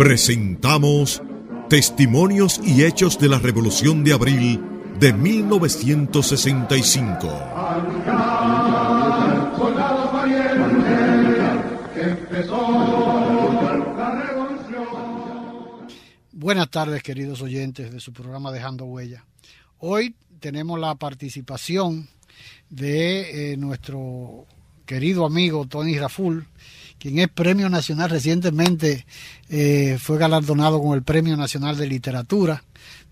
Presentamos Testimonios y Hechos de la Revolución de Abril de 1965. Buenas tardes, queridos oyentes de su programa Dejando Huella. Hoy tenemos la participación de eh, nuestro querido amigo Tony Raful, quien es Premio Nacional recientemente, eh, fue galardonado con el Premio Nacional de Literatura.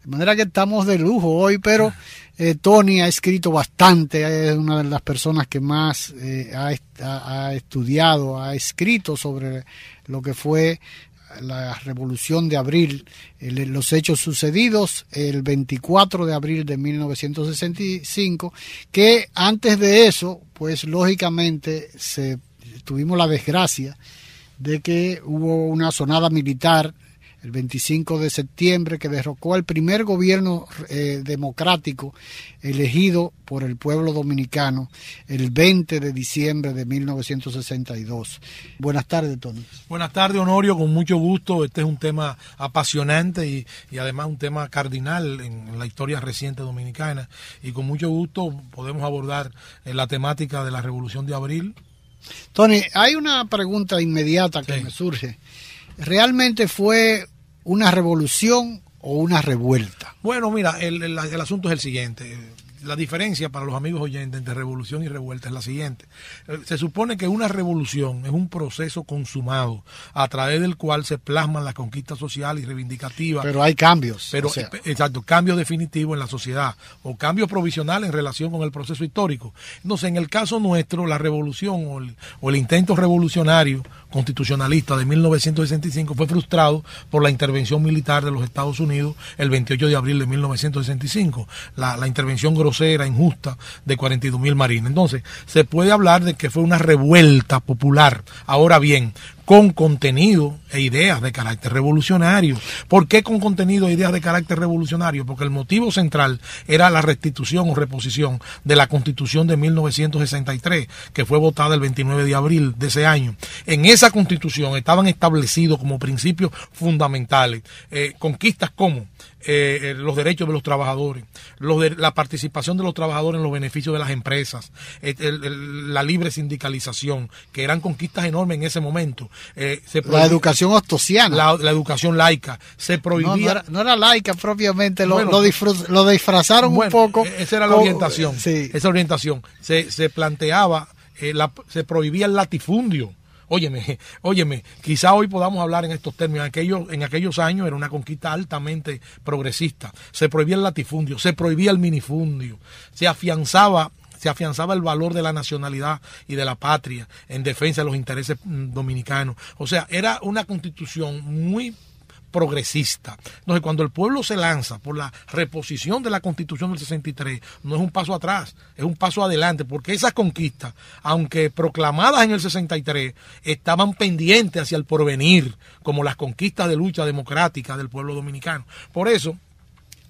De manera que estamos de lujo hoy, pero eh, Tony ha escrito bastante, es una de las personas que más eh, ha, ha, estudiado, ha escrito sobre lo que fue la revolución de abril, los hechos sucedidos el 24 de abril de 1965, que antes de eso, pues lógicamente se tuvimos la desgracia de que hubo una sonada militar el 25 de septiembre que derrocó al primer gobierno eh, democrático elegido por el pueblo dominicano el 20 de diciembre de 1962. Buenas tardes, Tony. Buenas tardes, Honorio, con mucho gusto. Este es un tema apasionante y, además un tema cardinal en, la historia reciente dominicana y con mucho gusto podemos abordar eh, la temática de la Revolución de Abril, Tony, hay una pregunta inmediata que me surge. ¿Realmente fue una revolución o una revuelta? Bueno, mira, el, el, el asunto es el siguiente la diferencia para los amigos oyentes entre revolución y revuelta es la siguiente. Eh, se supone que una revolución es un proceso consumado a través del cual se plasman las conquistas sociales y reivindicativas. Pero hay cambios. Pero, exacto, cambios definitivos en la sociedad o cambios provisionales en relación con el proceso histórico. Entonces, en el caso nuestro, la revolución o el, o el intento revolucionario constitucionalista de 1965 fue frustrado por la intervención militar de los Estados Unidos el 28 de abril de 1965. La, la intervención grosera, injusta de 42 mil marines. Entonces, se puede hablar de que fue una revuelta popular. Ahora bien, con contenido e ideas de carácter revolucionario. ¿Por qué con contenido e ideas de carácter revolucionario? Porque el motivo central era la restitución o reposición de la Constitución de 1963, que fue votada el 29 de abril de ese año. En esa Constitución estaban establecidos como principios fundamentales eh, conquistas como eh, eh, los derechos de los trabajadores, la participación de los trabajadores en los beneficios de las empresas, la libre sindicalización, que eran conquistas enormes en ese momento, eh, se la educación ostosiana. La, la, educación laica. Se prohibía. No, no, era, no era, laica propiamente, lo, bueno, lo, disfruz, lo disfrazaron bueno, un poco. Esa era la orientación. Sí. Esa orientación. Se, se planteaba, eh, la, se prohibía el latifundio. Óyeme, óyeme, quizá hoy podamos hablar en estos términos. En aquellos, en aquellos años era una conquista altamente progresista. Se prohibía el latifundio, se prohibía el minifundio, se afianzaba se afianzaba el valor de la nacionalidad y de la patria en defensa de los intereses dominicanos. O sea, era una constitución muy progresista. Entonces, cuando el pueblo se lanza por la reposición de la constitución del 63, no es un paso atrás, es un paso adelante, porque esas conquistas, aunque proclamadas en el 63, estaban pendientes hacia el porvenir, como las conquistas de lucha democrática del pueblo dominicano. Por eso,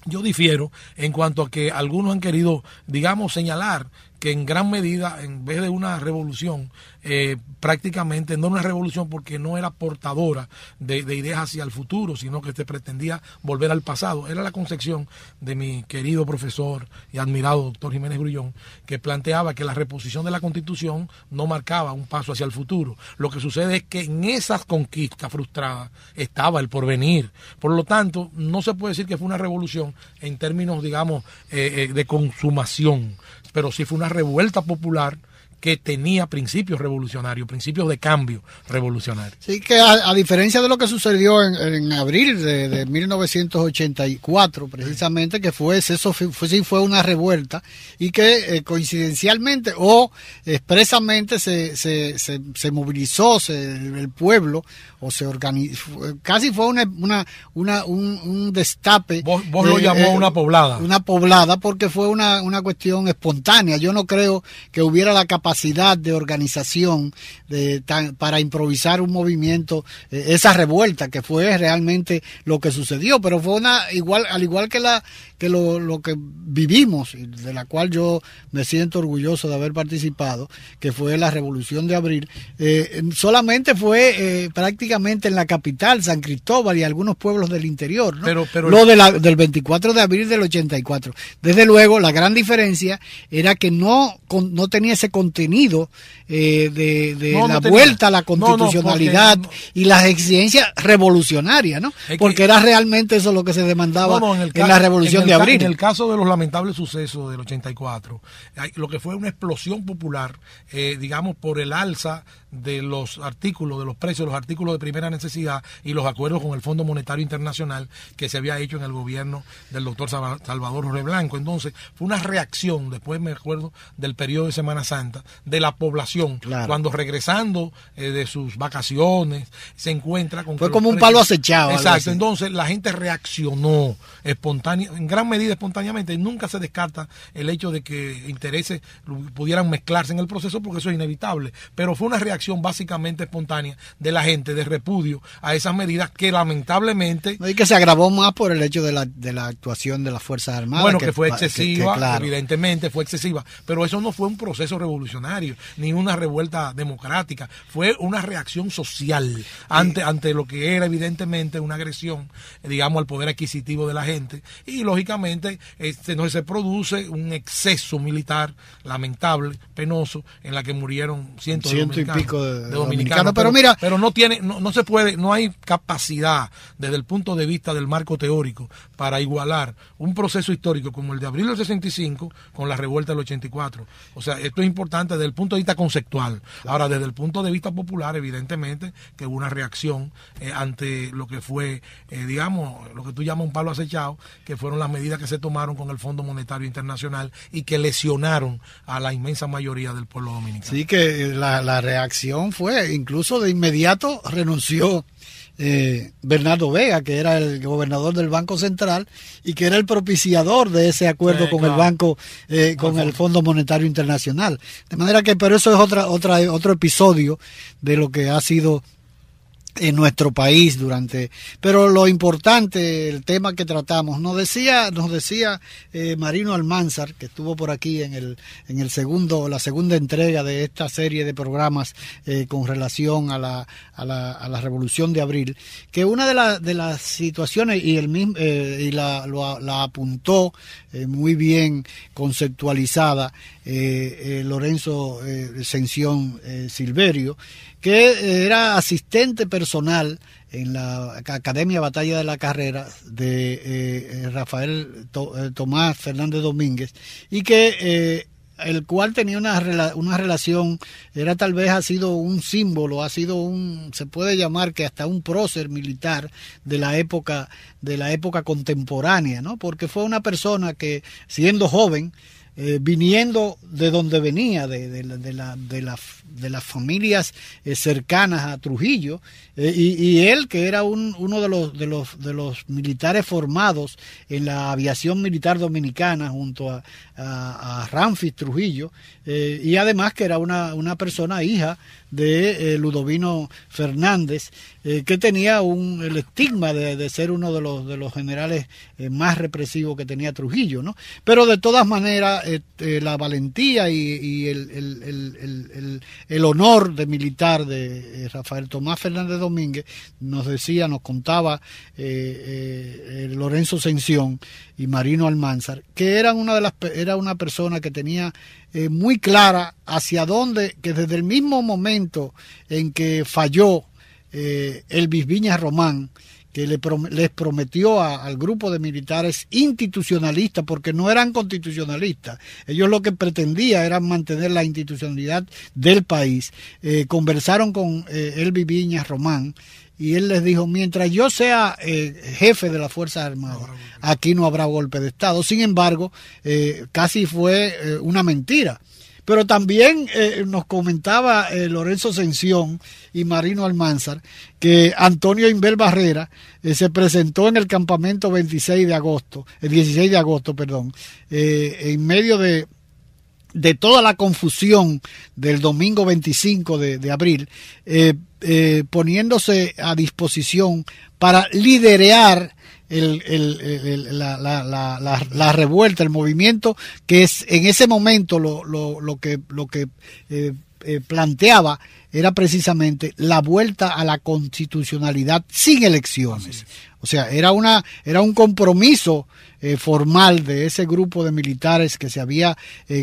yo difiero en cuanto a que algunos han querido, digamos, señalar que en gran medida, en vez de una revolución, eh, prácticamente no una revolución porque no era portadora de, ideas hacia el futuro, sino que se pretendía volver al pasado. Era la concepción de mi querido profesor y admirado doctor Jiménez Grullón, que planteaba que la reposición de la constitución no marcaba un paso hacia el futuro. Lo que sucede es que en esas conquistas frustradas estaba el porvenir. Por lo tanto, no se puede decir que fue una revolución en términos, digamos, eh, eh, de consumación, pero sí fue una revuelta popular que tenía principios revolucionarios, principios de cambio revolucionario. Sí, que a, diferencia de lo que sucedió en, abril de, 1984, precisamente, que fue, eso fue, sí fue una revuelta y que eh, coincidencialmente o expresamente se, se, se, movilizó el pueblo o se organizó, casi fue una, una, una un, destape. Vos, lo llamó eh, una poblada. Una poblada porque fue una, una cuestión espontánea. Yo no creo que hubiera la capacidad capacidad de organización de, para improvisar un movimiento, eh, esa revuelta que fue realmente lo que sucedió, pero fue una igual, al igual que la que lo, lo que vivimos, de la cual yo me siento orgulloso de haber participado, que fue la revolución de abril, eh, solamente fue eh, prácticamente en la capital, San Cristóbal y algunos pueblos del interior, ¿no? Pero, pero lo de la, del 24 de abril del 84. Desde luego, la gran diferencia era que no, no tenía ese contenido contenido eh, de, la vuelta a la constitucionalidad y las exigencias revolucionarias, ¿no? porque era realmente eso lo que se demandaba en, la revolución de abril. En el caso de los lamentables sucesos del 84, lo que fue una explosión popular, eh, digamos, por el alza de los artículos, de los precios de los artículos de primera necesidad y los acuerdos con el Fondo Monetario Internacional que se había hecho en el gobierno del doctor Salvador Jorge Blanco. Entonces, fue una reacción, después me acuerdo del periodo de Semana Santa, de la población, cuando regresando eh, de sus vacaciones se encuentra con... Fue como un palo acechado. Exacto, entonces la gente reaccionó espontánea, en gran medida espontáneamente, y nunca se descarta el hecho de que intereses pudieran mezclarse en el proceso porque eso es inevitable, pero fue una reacción básicamente espontánea de la gente de repudio a esas medidas que lamentablemente... Y que se agravó más por el hecho de la, de la actuación de las Fuerzas Armadas. Bueno, que, fue excesiva, evidentemente fue excesiva, pero eso no fue un proceso revolucionario, ni una revuelta democrática, fue una reacción social ante, ante lo que era evidentemente una agresión, digamos, al poder adquisitivo de la gente, y lógicamente este, no se produce un exceso militar lamentable, penoso, en la que murieron cientos de dominicanos de, dominicano, pero, mira, pero no tiene, no, no, se puede, no hay capacidad desde el punto de vista del marco teórico para igualar un proceso histórico como el de abril del 65 con la revuelta del 84. O sea, esto es importante desde el punto de vista conceptual. Ahora, desde el punto de vista popular, evidentemente que hubo una reacción eh, ante lo que fue, eh, digamos, lo que tú llamas un palo acechado, que fueron las medidas que se tomaron con el Fondo Monetario Internacional y que lesionaron a la inmensa mayoría del pueblo dominicano. Sí, que la, la reacción fue, incluso de inmediato renunció eh, Bernardo Vega, que era el gobernador del Banco Central y que era el propiciador de ese acuerdo con el Banco, eh, con el Fondo Monetario Internacional. De manera que, pero eso es otra, otra, otro episodio de lo que ha sido en nuestro país durante pero lo importante el tema que tratamos nos decía nos decía eh, Marino Almanzar que estuvo por aquí en el en el segundo la segunda entrega de esta serie de programas eh, con relación a la, a la, a la revolución de abril que una de, las de las situaciones y el mismo eh, y la, la apuntó muy bien conceptualizada Lorenzo Sención Silverio que era asistente personal en la Academia Batalla de la Carrera de eh, eh, Rafael eh, Tomás Fernández Domínguez y que el cual tenía una, una relación, era tal vez ha sido un símbolo, ha sido un, se puede llamar que hasta un prócer militar de la época, de la época contemporánea, ¿no? Porque fue una persona que, siendo joven, eh, viniendo de donde venía, de, de, de, la, de, la, de las familias eh, cercanas a Trujillo, eh, y, él, que era un, uno de los, de, los, de los militares formados en la aviación militar dominicana junto a, a, Ramfis Trujillo, y además que era una, una persona hija de Ludovino Fernández, eh, que tenía un, el estigma de, ser uno de los, de los generales eh, más represivos que tenía Trujillo, ¿no? Pero de todas maneras, la valentía y, el, el, el, honor de militar de Rafael Tomás Fernández Domínguez nos decía, nos contaba Lorenzo Sención y Marino Almanzar, que eran una de las, era una persona que tenía eh, muy clara hacia dónde, que desde el mismo momento en que falló eh, Elvis Román, que le les prometió al grupo de militares institucionalistas, porque no eran constitucionalistas, ellos lo que pretendían era mantener la institucionalidad del país, eh, conversaron con eh, Elvis Viña Román y él les dijo, mientras yo sea jefe de las Fuerzas Armadas, aquí no habrá golpe de Estado. Sin embargo, eh, casi fue eh, una mentira. Pero también eh, nos comentaba Lorenzo Sención y Marino Almanzar que Antonio Inver Barrera se presentó en el campamento 26 de agosto, el 16 de agosto, perdón, en medio de, de toda la confusión del domingo 25 de, de abril, poniéndose a disposición para liderear el, el, la, la, la, la, revuelta, el movimiento, que es en ese momento lo, lo, lo que, lo que eh, eh, planteaba era precisamente la vuelta a la constitucionalidad sin elecciones. O sea, era, una, era un compromiso eh, formal de ese grupo de militares que se había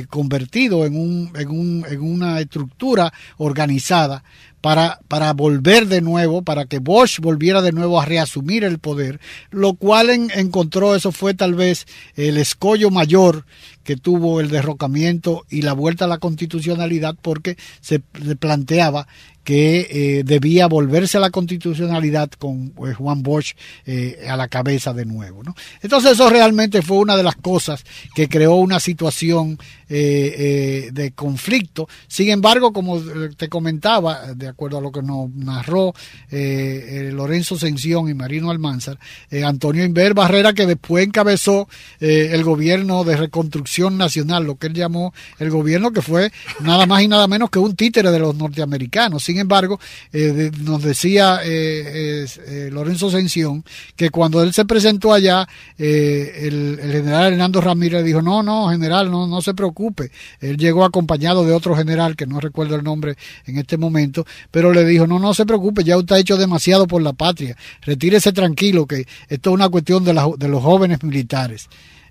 convertido en, un, en, un, en una estructura organizada para, para volver de nuevo, para que Bosch volviera de nuevo a reasumir el poder, lo cual encontró, eso fue tal vez el escollo mayor que tuvo el derrocamiento y la vuelta a la constitucionalidad porque se planteaba que eh, debía volverse a la constitucionalidad con pues, Juan Bosch eh, a la cabeza de nuevo. ¿no? Entonces eso realmente fue una de las cosas que creó una situación eh, de conflicto. Sin embargo, como te comentaba, de acuerdo a lo que nos narró Lorenzo Sención y Marino Almanzar, Antonio Inver Barrera, que después encabezó el gobierno de reconstrucción nacional, lo que él llamó el gobierno que fue nada más y nada menos que un títere de los norteamericanos. Sin embargo, eh, nos decía eh, eh, Lorenzo Sención que cuando él se presentó allá, el, general Hernando Ramírez dijo, no, no, general, no, no se preocupe. Él llegó acompañado de otro general, que no recuerdo el nombre en este momento, pero le dijo, no, no se preocupe, ya usted ha hecho demasiado por la patria, retírese tranquilo, que esto es una cuestión de, de los jóvenes militares.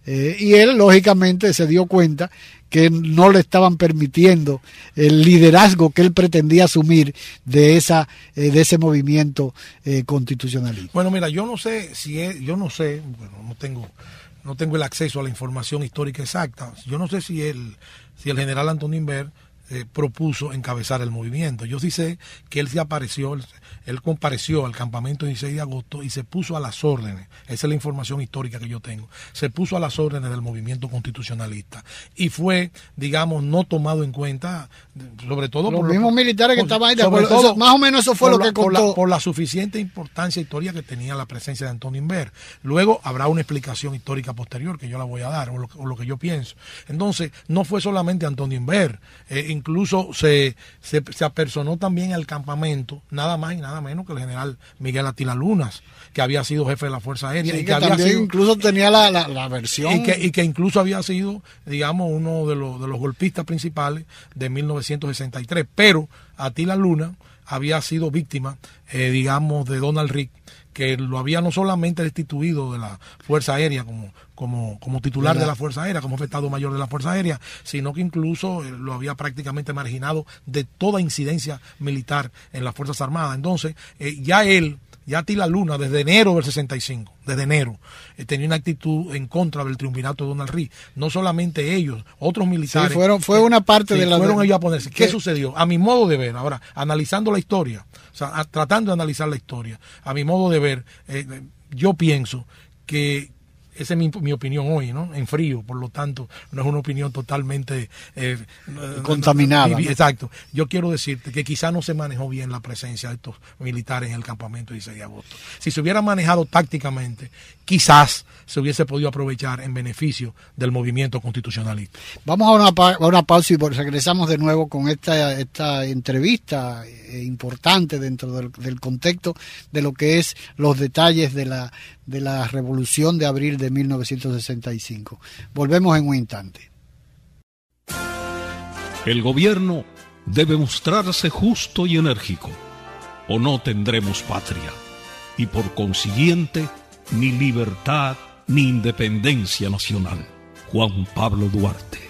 Y él, lógicamente, se dio cuenta que no le estaban permitiendo el liderazgo que él pretendía asumir de esa eh, de ese movimiento eh, constitucionalista. Bueno, mira, yo no sé si yo no sé, bueno, no tengo no tengo el acceso a la información histórica exacta. Yo no sé si el si el general Antonio Inver eh, propuso encabezar el movimiento. Yo sí sé que él se apareció, él compareció al campamento 16 de agosto y se puso a las órdenes, esa es la información histórica que yo tengo, se puso a las órdenes del movimiento constitucionalista y fue, digamos, no tomado en cuenta, sobre todo los por mismos militares que estaban ahí, más o menos eso fue lo que contó. Por la, suficiente importancia histórica que tenía la presencia de Antonio Inver. Luego habrá una explicación histórica posterior que yo la voy a dar, o lo, que yo pienso. Entonces, no fue solamente Antonio Inver, eh, incluso se, se, se apersonó también al campamento, nada más y nada menos que el general Miguel Atila Lunas, que había sido jefe de la Fuerza Aérea. y que, había incluso tenía la, la, versión. Y que, y que, incluso había sido, digamos, uno de los, de los golpistas principales de 1963. Pero Atila Luna había sido víctima, eh, digamos, de Donald Rick que lo había no solamente destituido de la Fuerza Aérea como, como, como titular de la Fuerza Aérea, como Estado Mayor de la Fuerza Aérea, sino que incluso eh, lo había prácticamente marginado de toda incidencia militar en las Fuerzas Armadas. Entonces, eh, ya él, ya Tila Luna, desde enero del 65, desde enero, eh, tenía una actitud en contra del triunvirato de Donald Reed. No solamente ellos, otros militares. fueron, fue una parte de la. Fueron ellos a ponerse. ¿Qué, sucedió? A mi modo de ver, ahora, analizando la historia, o sea, tratando de analizar la historia, a mi modo de ver, yo pienso que esa es mi, opinión hoy, ¿no? En frío, por lo tanto, no es una opinión totalmente eh, contaminada. exacto. Yo quiero decirte que quizá no se manejó bien la presencia de estos militares en el campamento 16 de agosto. Si se hubiera manejado tácticamente, quizás se hubiese podido aprovechar en beneficio del movimiento constitucionalista. Vamos a una, a una pausa y regresamos de nuevo con esta, esta entrevista eh, importante dentro del, del, contexto de lo que es los detalles de la, de la revolución de abril de 1965. Volvemos en un instante. El gobierno debe mostrarse justo y enérgico, o no tendremos patria, y por consiguiente ni libertad ni independencia nacional. Juan Pablo Duarte,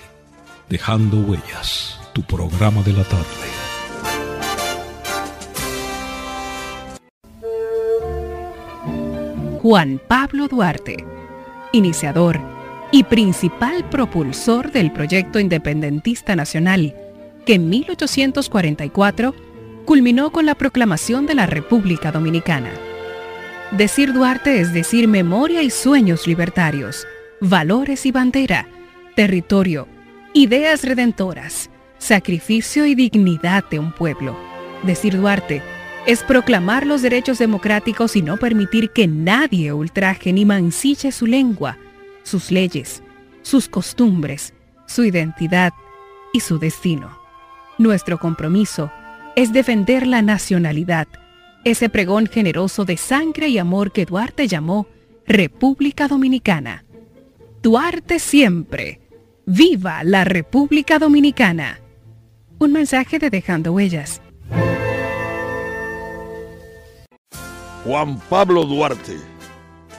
dejando huellas, tu programa de la tarde. Juan Pablo Duarte, iniciador y principal propulsor del proyecto independentista nacional, que en 1844 culminó con la proclamación de la República Dominicana. Decir Duarte es decir memoria y sueños libertarios, valores y bandera, territorio, ideas redentoras, sacrificio y dignidad de un pueblo. Decir Duarte es proclamar los derechos democráticos y no permitir que nadie ultraje ni mancille su lengua, sus leyes, sus costumbres, su identidad y su destino. Nuestro compromiso es defender la nacionalidad, ese pregón generoso de sangre y amor que Duarte llamó República Dominicana. Duarte siempre. ¡Viva la República Dominicana! Un mensaje de Dejando Huellas. Juan Pablo Duarte,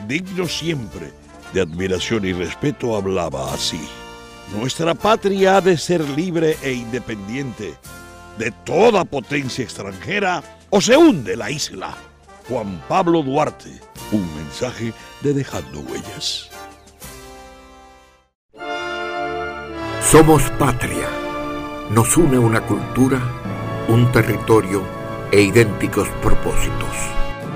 digno siempre de admiración y respeto, hablaba así. Nuestra patria ha de ser libre e independiente de toda potencia extranjera o se hunde la isla. Juan Pablo Duarte, un mensaje de Dejando Huellas. Somos patria. Nos une una cultura, un territorio e idénticos propósitos.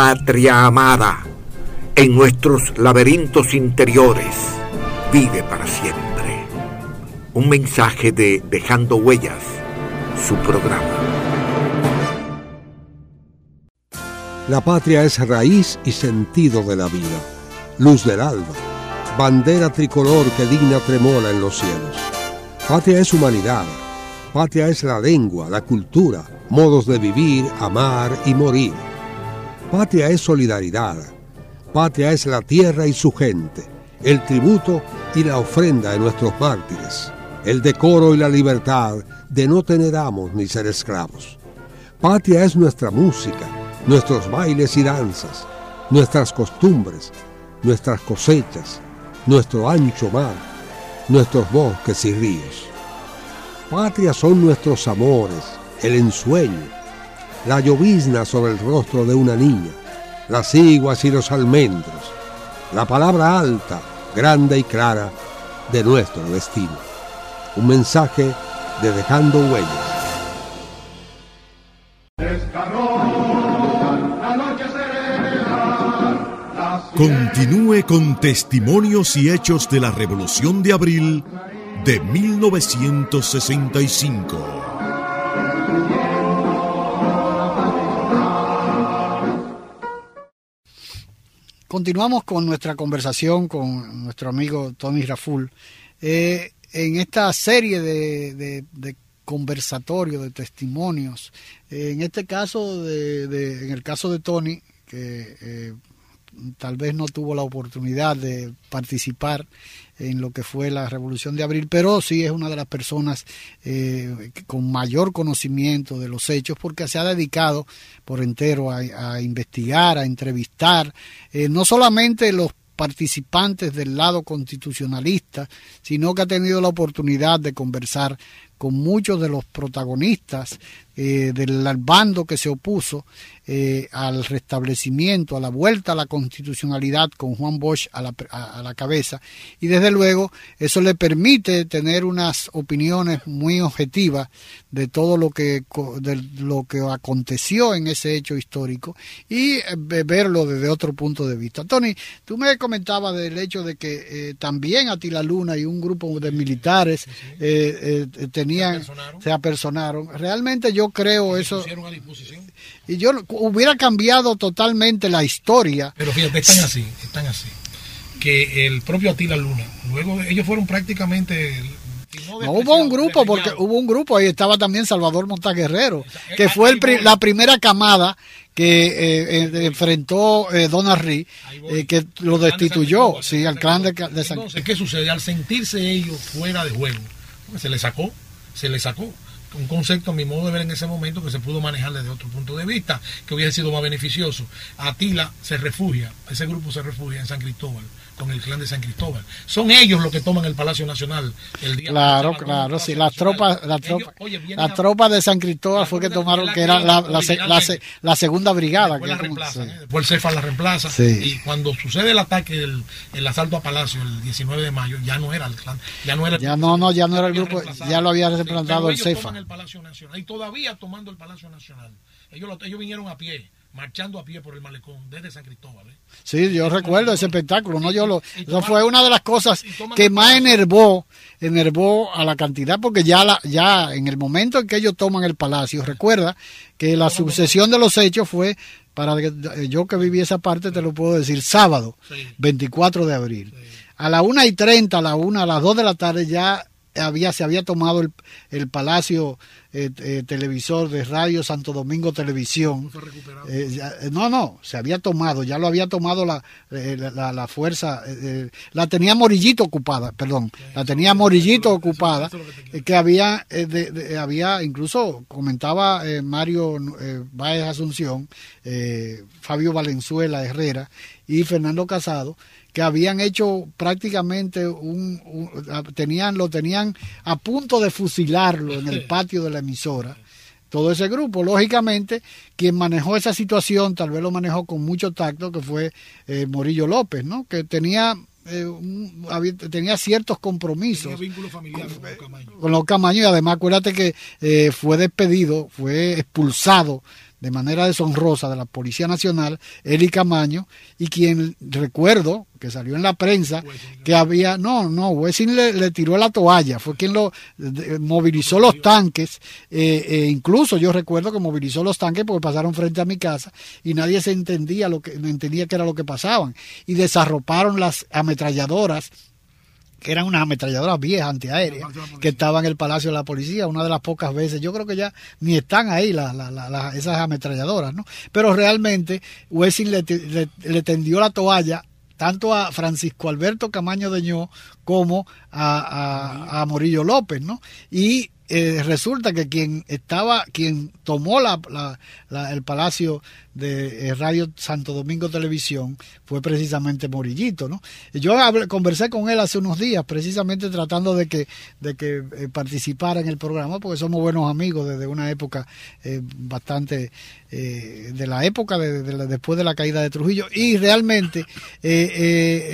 Patria amada, en nuestros laberintos interiores, vive para siempre. Un mensaje de Dejando Huellas, su programa. La patria es raíz y sentido de la vida, luz del alba, bandera tricolor que digna tremola en los cielos. Patria es humanidad, patria es la lengua, la cultura, modos de vivir, amar y morir. Patria es solidaridad, patria es la tierra y su gente, el tributo y la ofrenda de nuestros mártires, el decoro y la libertad de no tener amos ni ser esclavos. Patria es nuestra música, nuestros bailes y danzas, nuestras costumbres, nuestras cosechas, nuestro ancho mar, nuestros bosques y ríos. Patria son nuestros amores, el ensueño, la llovizna sobre el rostro de una niña, las iguas y los almendros, la palabra alta, grande y clara de nuestro destino. Un mensaje de Dejando Huellas. Continúe con testimonios y hechos de la Revolución de Abril de 1965. Continuamos con nuestra conversación con nuestro amigo Tony Raful. Eh, en esta serie de, de, de conversatorios, de testimonios, eh, en este caso, de, en el caso de Tony, que eh, tal vez no tuvo la oportunidad de participar en lo que fue la Revolución de Abril, pero sí es una de las personas eh, con mayor conocimiento de los hechos porque se ha dedicado por entero a, investigar, a entrevistar, eh, no solamente los participantes del lado constitucionalista, sino que ha tenido la oportunidad de conversar con muchos de los protagonistas eh, del bando que se opuso eh, al restablecimiento, a la vuelta a la constitucionalidad con Juan Bosch a la, a, la, cabeza. Y desde luego eso le permite tener unas opiniones muy objetivas de todo lo que, de lo que aconteció en ese hecho histórico y eh, verlo desde otro punto de vista. Tony, tú me comentabas del hecho de que también Atila Luna y un grupo de militares tenían, se apersonaron. Realmente yo creo eso. Y yo hubiera cambiado totalmente la historia. Pero fíjate, están así, están así. Que el propio Atila Luna, luego ellos fueron prácticamente no, hubo un grupo, porque hubo un grupo, ahí estaba también Salvador Montaguerrero, que fue el, la primera camada que eh, eh, enfrentó eh, Don Arri, eh, que lo destituyó, sí, al clan de, de San Entonces, ¿qué sucede? Al sentirse ellos fuera de juego, se le sacó, se le sacó un concepto, a mi modo de ver en ese momento, que se pudo manejar desde otro punto de vista, que hubiese sido más beneficioso. Atila se refugia, ese grupo se refugia en San Cristóbal con el clan de San Cristóbal. Son ellos los que toman el Palacio Nacional el día Claro, claro, sí, las tropas, la tropa, la tropa de San Cristóbal fue que tomaron, que era la, la, segunda brigada. Después, que la ¿eh? después el Cefa la reemplaza. Y cuando sucede el ataque, el, el, asalto a Palacio el 19 de mayo, ya no era el clan, ya no era Ya no, no, ya no era el grupo, ya lo había reemplazado el Cefa. el Palacio Nacional y todavía tomando el Palacio Nacional. Ellos, ellos vinieron a pie marchando a pie por el malecón desde San Cristóbal. ¿eh? Sí, yo recuerdo ese espectáculo, no yo lo, eso fue una de las cosas que más enervó, enervó a la cantidad, porque ya la, ya en el momento en que ellos toman el palacio, recuerda que la sucesión de los hechos fue para yo que viví esa parte te lo puedo decir sábado, 24 de abril. A la una y treinta, a la una, a las dos de la tarde ya había, se había tomado el, el Palacio eh, eh, Televisor de Radio Santo Domingo Televisión. Eh, no, no, se había tomado, ya lo había tomado la, la, la, fuerza, la tenía Morillito ocupada, perdón, la tenía Morillito ocupada, que había, había, incluso comentaba Mario Báez Asunción, Fabio Valenzuela Herrera y Fernando Casado, que habían hecho prácticamente un, tenían lo tenían a punto de fusilarlo en el patio de la emisora todo ese grupo. Lógicamente quien manejó esa situación tal vez lo manejó con mucho tacto que fue eh, Morillo López no que tenía eh, tenía ciertos compromisos con, los Camaño y además acuérdate que eh, fue despedido fue expulsado de manera deshonrosa de la Policía Nacional, Eli Camaño, y quien recuerdo que salió en la prensa que había, no, no, Wessing le, tiró la toalla, fue quien lo movilizó los tanques, eh, eh, incluso yo recuerdo que movilizó los tanques porque pasaron frente a mi casa y nadie se entendía lo que, entendía que era lo que pasaban, y desarroparon las ametralladoras que eran unas ametralladoras viejas antiaéreas que estaban en el Palacio de la Policía, una de las pocas veces, yo creo que ya ni están ahí esas ametralladoras, ¿no? Pero realmente Wessing le, le, tendió la toalla tanto a Francisco Alberto Camaño Deñó como a, a, Morillo López, ¿no? Y eh, resulta que quien estaba, quien tomó la, la, el palacio de eh, Radio Santo Domingo Televisión fue precisamente Morillito, ¿no? Yo conversé con él hace unos días, precisamente tratando de que, de que eh, participara en el programa, porque somos buenos amigos desde una época bastante, de la época de, después de la caída de Trujillo, y realmente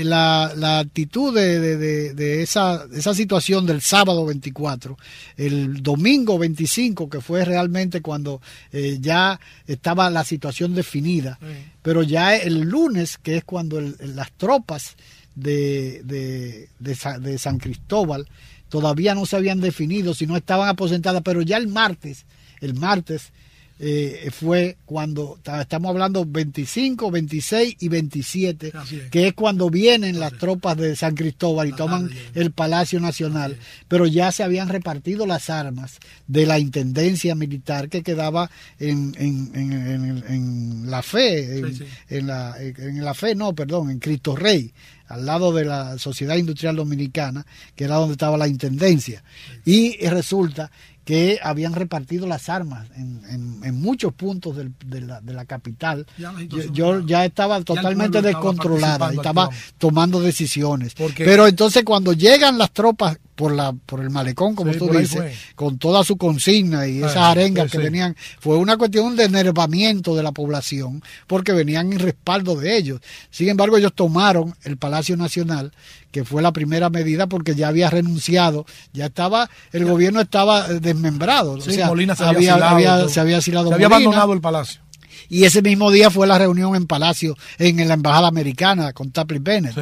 la, la, actitud de, de, esa, esa situación del sábado 24, el domingo 25, que fue realmente cuando eh, ya estaba la situación definida, pero ya el lunes, que es cuando las tropas de, de, de, San Cristóbal todavía no se habían definido, si no estaban aposentadas, pero ya el martes, el martes, eh, fue cuando estamos hablando 25, 26 y 27, que es cuando vienen las tropas de San Cristóbal y toman el Palacio Nacional, pero ya se habían repartido las armas de la Intendencia Militar que quedaba en, en, la fe, en, la, en la fe, no, perdón, en Cristo Rey al lado de la Sociedad Industrial Dominicana, que era donde estaba la Intendencia. Y resulta que habían repartido las armas en, en, muchos puntos del, de, la, de, la, capital. yo, ya estaba totalmente descontrolada y estaba tomando decisiones. Pero entonces cuando llegan las tropas por la por el malecón, como tú dices, con toda su consigna y esas arengas que venían, fue una cuestión de enervamiento de la población, porque venían en respaldo de ellos. Sin embargo, ellos tomaron el Palacio Nacional, que fue la primera medida porque ya había renunciado, ya estaba, el gobierno estaba desmembrado. se había, se había, se había abandonado el palacio. Y ese mismo día fue la reunión en Palacio, en la Embajada Americana, con Tapley Bennett.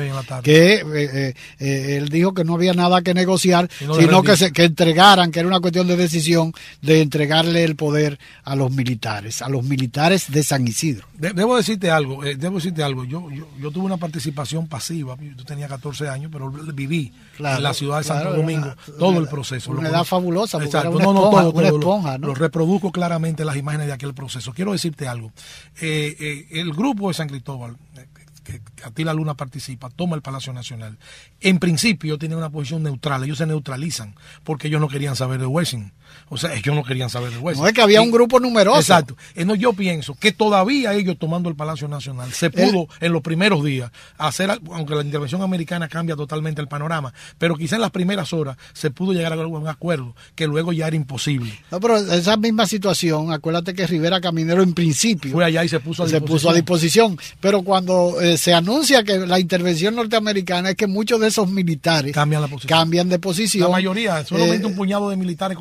Que eh, eh, eh, él dijo que no había nada que negociar, sino que, se, que entregaran, que era una cuestión de decisión de entregarle el poder a los militares, a los militares de San Isidro. debo decirte algo, debo decirte algo. Yo, yo, tuve una participación pasiva, yo tenía 14 años, pero viví en la ciudad de Santo Domingo todo el proceso. Una edad fabulosa, no, no, todo, lo reproduzco claramente las imágenes de aquel proceso. Quiero decirte algo. Eh, eh, el grupo de San Cristóbal, eh, que, que Atila Luna participa, toma el Palacio Nacional. En principio tienen una posición neutral, ellos se neutralizan porque ellos no querían saber de Wessing. O sea, ellos no querían saber de Wessing. No es que había un grupo numeroso. Exacto. No, yo pienso que todavía ellos tomando el Palacio Nacional se pudo en los primeros días hacer, aunque la intervención americana cambia totalmente el panorama, pero quizá en las primeras horas se pudo llegar a un acuerdo que luego ya era imposible. No, pero esa misma situación, acuérdate que Rivera Caminero en principio fue allá y se puso a disposición. Se puso a disposición. Pero cuando eh, se anuncia que la intervención norteamericana es que muchos de esos militares cambian, de posición. La mayoría, solamente un eh, puñado de militares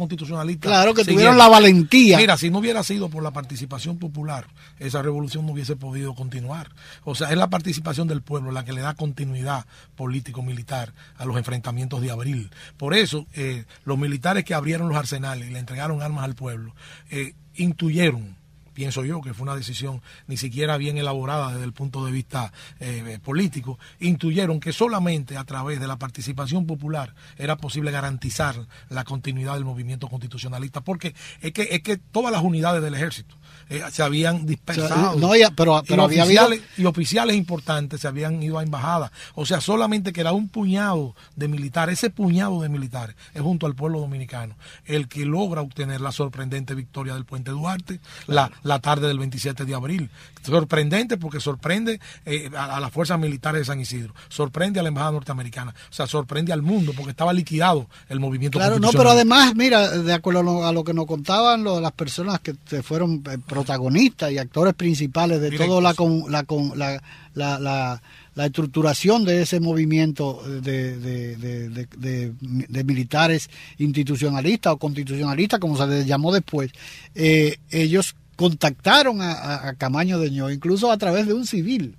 Claro, que tuvieron la valentía. Mira, si no hubiera sido por la participación popular, esa revolución no hubiese podido continuar. O sea, es la participación del pueblo la que le da continuidad político-militar a los enfrentamientos de abril. Por eso, eh, los militares que abrieron los arsenales y le entregaron armas al pueblo, eh, intuyeron pienso yo que fue una decisión ni siquiera bien elaborada desde el punto de vista eh, político, intuyeron que solamente a través de la participación popular era posible garantizar la continuidad del movimiento constitucionalista, porque es que, es que todas las unidades del ejército, eh, se habían dispersado. No, pero, pero y, oficiales, y oficiales importantes se habían ido a embajadas. O sea, solamente que era un puñado de militares, ese puñado de militares es junto al pueblo dominicano el que logra obtener la sorprendente victoria del Puente Duarte la, la tarde del 27 de abril. Sorprendente porque sorprende eh, a, las fuerzas militares de San Isidro, sorprende a la embajada norteamericana, o sea, sorprende al mundo porque estaba liquidado el movimiento Claro, no, pero además, mira, de acuerdo a lo, que nos contaban lo, las personas que fueron eh, protagonistas y actores principales de toda la, la, la, la, estructuración de ese movimiento de, de, militares institucionalistas o constitucionalistas, como se les llamó después, eh, ellos contactaron a, Camaño de Ño, incluso a través de un civil.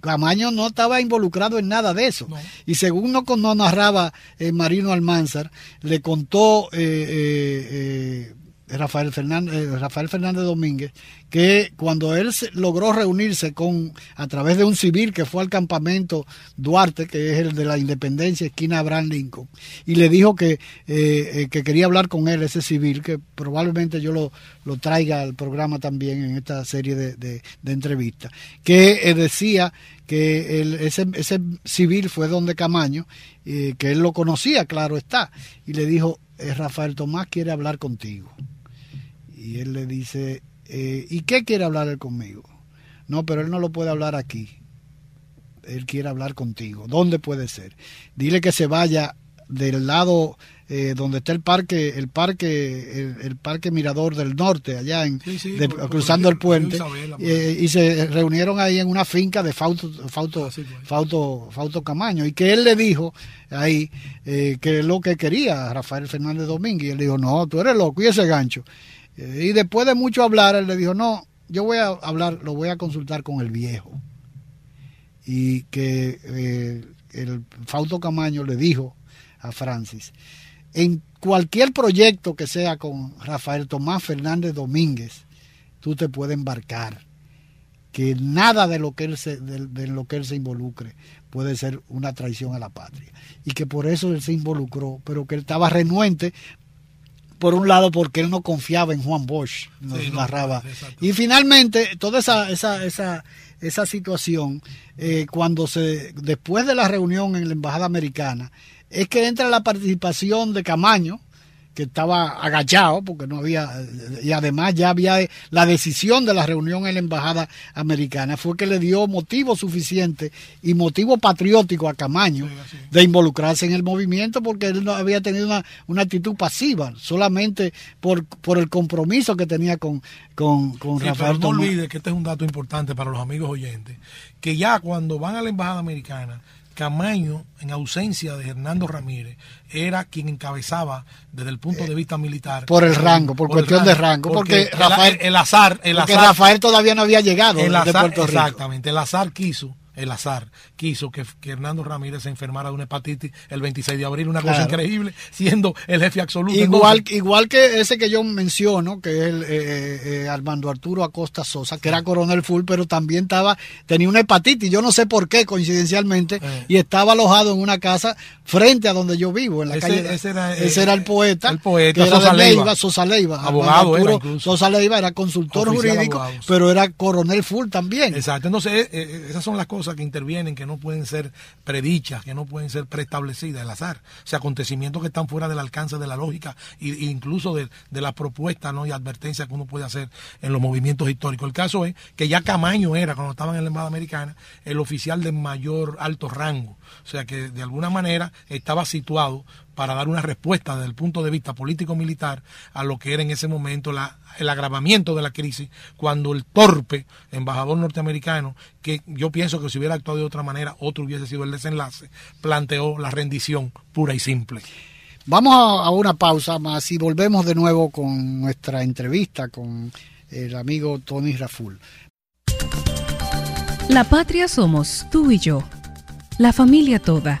Camaño no estaba involucrado en nada de eso. Y según nos, no narraba eh, Marino Almanzar, le contó eh, Rafael Fernández, eh, Rafael Fernández Domínguez, que cuando él logró reunirse con, a través de un civil que fue al campamento Duarte, que es el de la Independencia, esquina Abraham Lincoln, y le dijo que, eh, eh, que quería hablar con él, ese civil, que probablemente yo lo, lo traiga al programa también en esta serie de, de, entrevistas, que decía que ese, ese civil fue donde Camaño, que él lo conocía, claro está, y le dijo, Rafael Tomás quiere hablar contigo y él le dice, eh, ¿y qué quiere hablar él conmigo? No, pero él no lo puede hablar aquí. Él quiere hablar contigo. ¿Dónde puede ser? Dile que se vaya del lado eh, donde está el parque, el parque, el, parque Mirador del Norte, allá en, cruzando el puente, eh, y se reunieron ahí en una finca de Fauto, Fauto, Fauto, Fauto Camaño, y que él le dijo ahí que es lo que quería Rafael Fernández Domínguez, y él dijo, no, tú eres loco, y ese gancho. Y después de mucho hablar, él le dijo, no, yo voy a hablar, lo voy a consultar con el viejo. Y que eh, el Fausto Camaño le dijo a Francis, en cualquier proyecto que sea con Rafael Tomás Fernández Domínguez, tú te puedes embarcar. Que nada de lo que él se, de lo que él se involucre puede ser una traición a la patria. Y que por eso él se involucró, pero que él estaba renuente por un lado porque él no confiaba en Juan Bosch, nos Sí, narraba. y finalmente, toda esa, esa, esa, esa situación, eh, cuando se, después de la reunión en la Embajada Americana, es que entra la participación de Camaño, que estaba agachado porque no había y además ya había la decisión de la reunión en la embajada americana fue que le dio motivo suficiente y motivo patriótico a Camaño de involucrarse en el movimiento porque él no había tenido una, una actitud pasiva solamente por, por el compromiso que tenía con, con, con Sí, Rafael pero no Tomás. olvide que este es un dato importante para los amigos oyentes, que ya cuando van a la embajada americana, Camaño, en ausencia de Hernando Ramírez, era quien encabezaba desde el punto de vista militar. por el rango, por cuestión de rango, porque el- Rafael- el, azar, el azar, Rafael todavía no había llegado el de azar- Puerto Rico. exactamente, el azar quiso, el azar quiso que, que Hernando Ramírez se enfermara de una hepatitis el 26 de abril, una cosa increíble, siendo el jefe absoluto. Igual, Entonces, igual que ese que yo menciono, que es el eh, eh, Armando Arturo Acosta Sosa, que era coronel full, pero también estaba, tenía una hepatitis, yo no sé por qué, coincidencialmente, Eh. y estaba alojado en una casa frente a donde yo vivo, en la Ese- calle. ese era, ese eh, era el poeta, el poeta, que era Sosa de Leiva. Sosa Leiva. Abogado era incluso. Sosa Leiva era consultor Oficial jurídico, abogado, pero era coronel full también. Exacto, entonces eh, eh, esas son las cosas que intervienen, que no pueden ser predichas, que no pueden ser preestablecidas, el azar. O sea, acontecimientos que están fuera del alcance de la lógica e incluso de, de la propuesta ¿no? y advertencia que uno puede hacer en los movimientos históricos. El caso es que ya Camaño era, cuando estaban en la Embajada Americana, el oficial de mayor alto rango. O sea, que de alguna manera estaba situado para dar una respuesta desde el punto de vista político-militar a lo que era en ese momento la, el agravamiento de la crisis, cuando el torpe embajador norteamericano, que yo pienso que si hubiera actuado de otra manera, otro hubiese sido el desenlace, planteó la rendición pura y simple. Vamos a, a una pausa más y volvemos de nuevo con nuestra entrevista con el amigo Tony Raful. La patria somos tú y yo, la familia toda,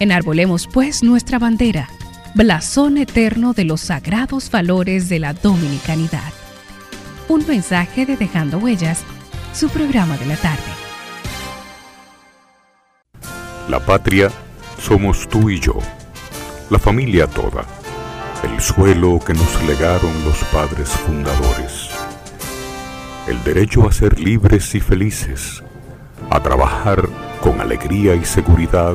Enarbolemos pues nuestra bandera, blasón eterno de los sagrados valores de la dominicanidad. Un mensaje de Dejando Huellas, su programa de la tarde. La patria somos tú y yo, la familia toda, el suelo que nos legaron los padres fundadores, el derecho a ser libres y felices, a trabajar con alegría y seguridad,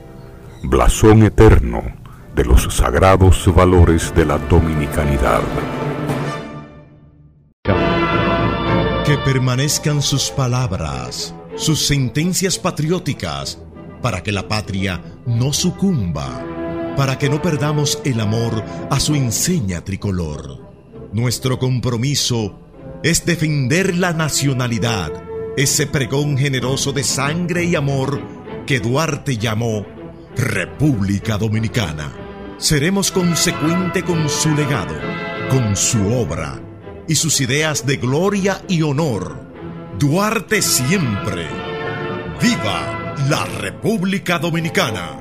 blasón eterno de los sagrados valores de la dominicanidad. Que permanezcan sus palabras, sus sentencias patrióticas, para que la patria no sucumba, para que no perdamos el amor a su enseña tricolor. Nuestro compromiso es defender la nacionalidad, ese pregón generoso de sangre y amor que Duarte llamó República Dominicana. Seremos consecuente con su legado, con su obra y sus ideas de gloria y honor. Duarte siempre. ¡Viva la República Dominicana!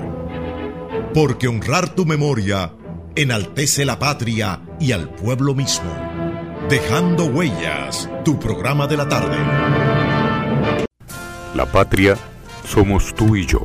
Porque honrar tu memoria enaltece la patria y al pueblo mismo. Dejando huellas, tu programa de la tarde. La patria somos tú y yo,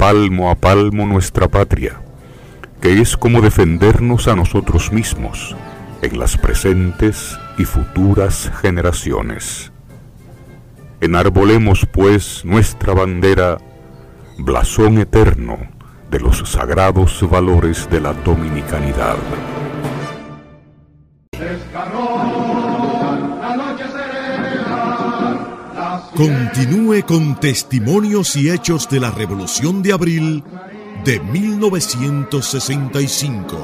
palmo a palmo nuestra patria, que es como defendernos a nosotros mismos en las presentes y futuras generaciones. Enarbolemos pues nuestra bandera, blasón eterno de los sagrados valores de la dominicanidad. Continúe con testimonios y hechos de la Revolución de Abril de 1965.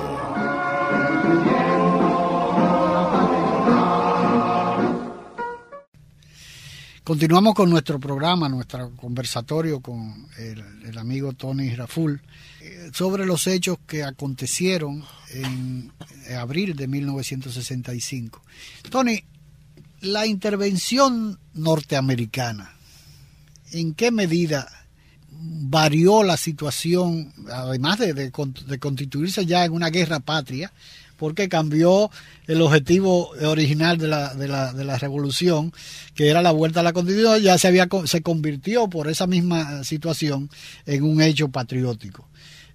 Continuamos con nuestro programa, nuestro conversatorio con el, amigo Tony Raful eh, sobre los hechos que acontecieron en abril de 1965. Tony, la intervención norteamericana, ¿en qué medida varió la situación, además de, de constituirse ya en una guerra patria, porque cambió el objetivo original de la, de la, de la revolución, que era la vuelta a la constitución, ya se, había, se convirtió por esa misma situación en un hecho patriótico.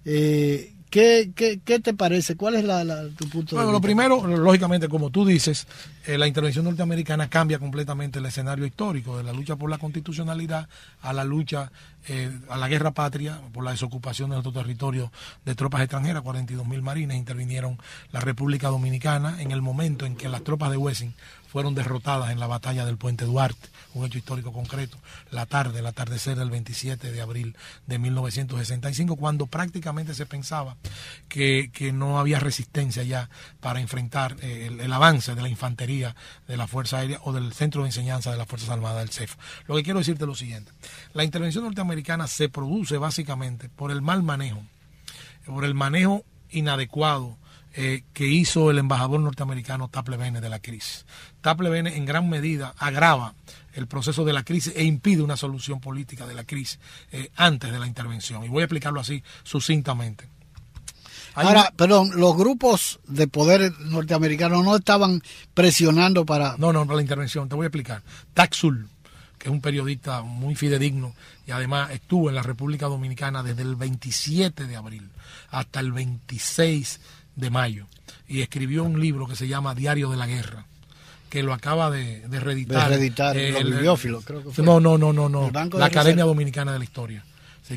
Eh, ¿Qué, qué, qué te parece? ¿Cuál es la, tu punto de vista? Bueno, lo primero, lógicamente, como tú dices, eh, la intervención norteamericana cambia completamente el escenario histórico de la lucha por la constitucionalidad a la lucha, eh, a la guerra patria, por la desocupación de nuestro territorio de tropas extranjeras. 42 mil marines intervinieron la República Dominicana en el momento en que las tropas de Wessing fueron derrotadas en la batalla del Puente Duarte, un hecho histórico concreto, la tarde, el atardecer del 27 de abril de 1965, cuando prácticamente se pensaba que, no había resistencia ya para enfrentar eh, el, avance de la infantería de la Fuerza Aérea o del Centro de Enseñanza de las Fuerzas Armadas del CEF. Lo que quiero decirte es lo siguiente, la intervención norteamericana se produce básicamente por el mal manejo, por el manejo inadecuado eh, que hizo el embajador norteamericano Taple Bene de la crisis. Taple Bene en gran medida agrava el proceso de la crisis e impide una solución política de la crisis eh, antes de la intervención. Y voy a explicarlo así sucintamente. Ahora, perdón, los grupos de poder norteamericanos no estaban presionando para... No, no, para la intervención. Te voy a explicar. Taxul, que es un periodista muy fidedigno y además estuvo en la República Dominicana desde el 27 de abril hasta el 26 de mayo y escribió un libro que se llama Diario de la Guerra que lo acaba de, de reeditar. De reeditar, el, creo que fue. No, no, no, no, no. La Academia Dominicana de la Historia.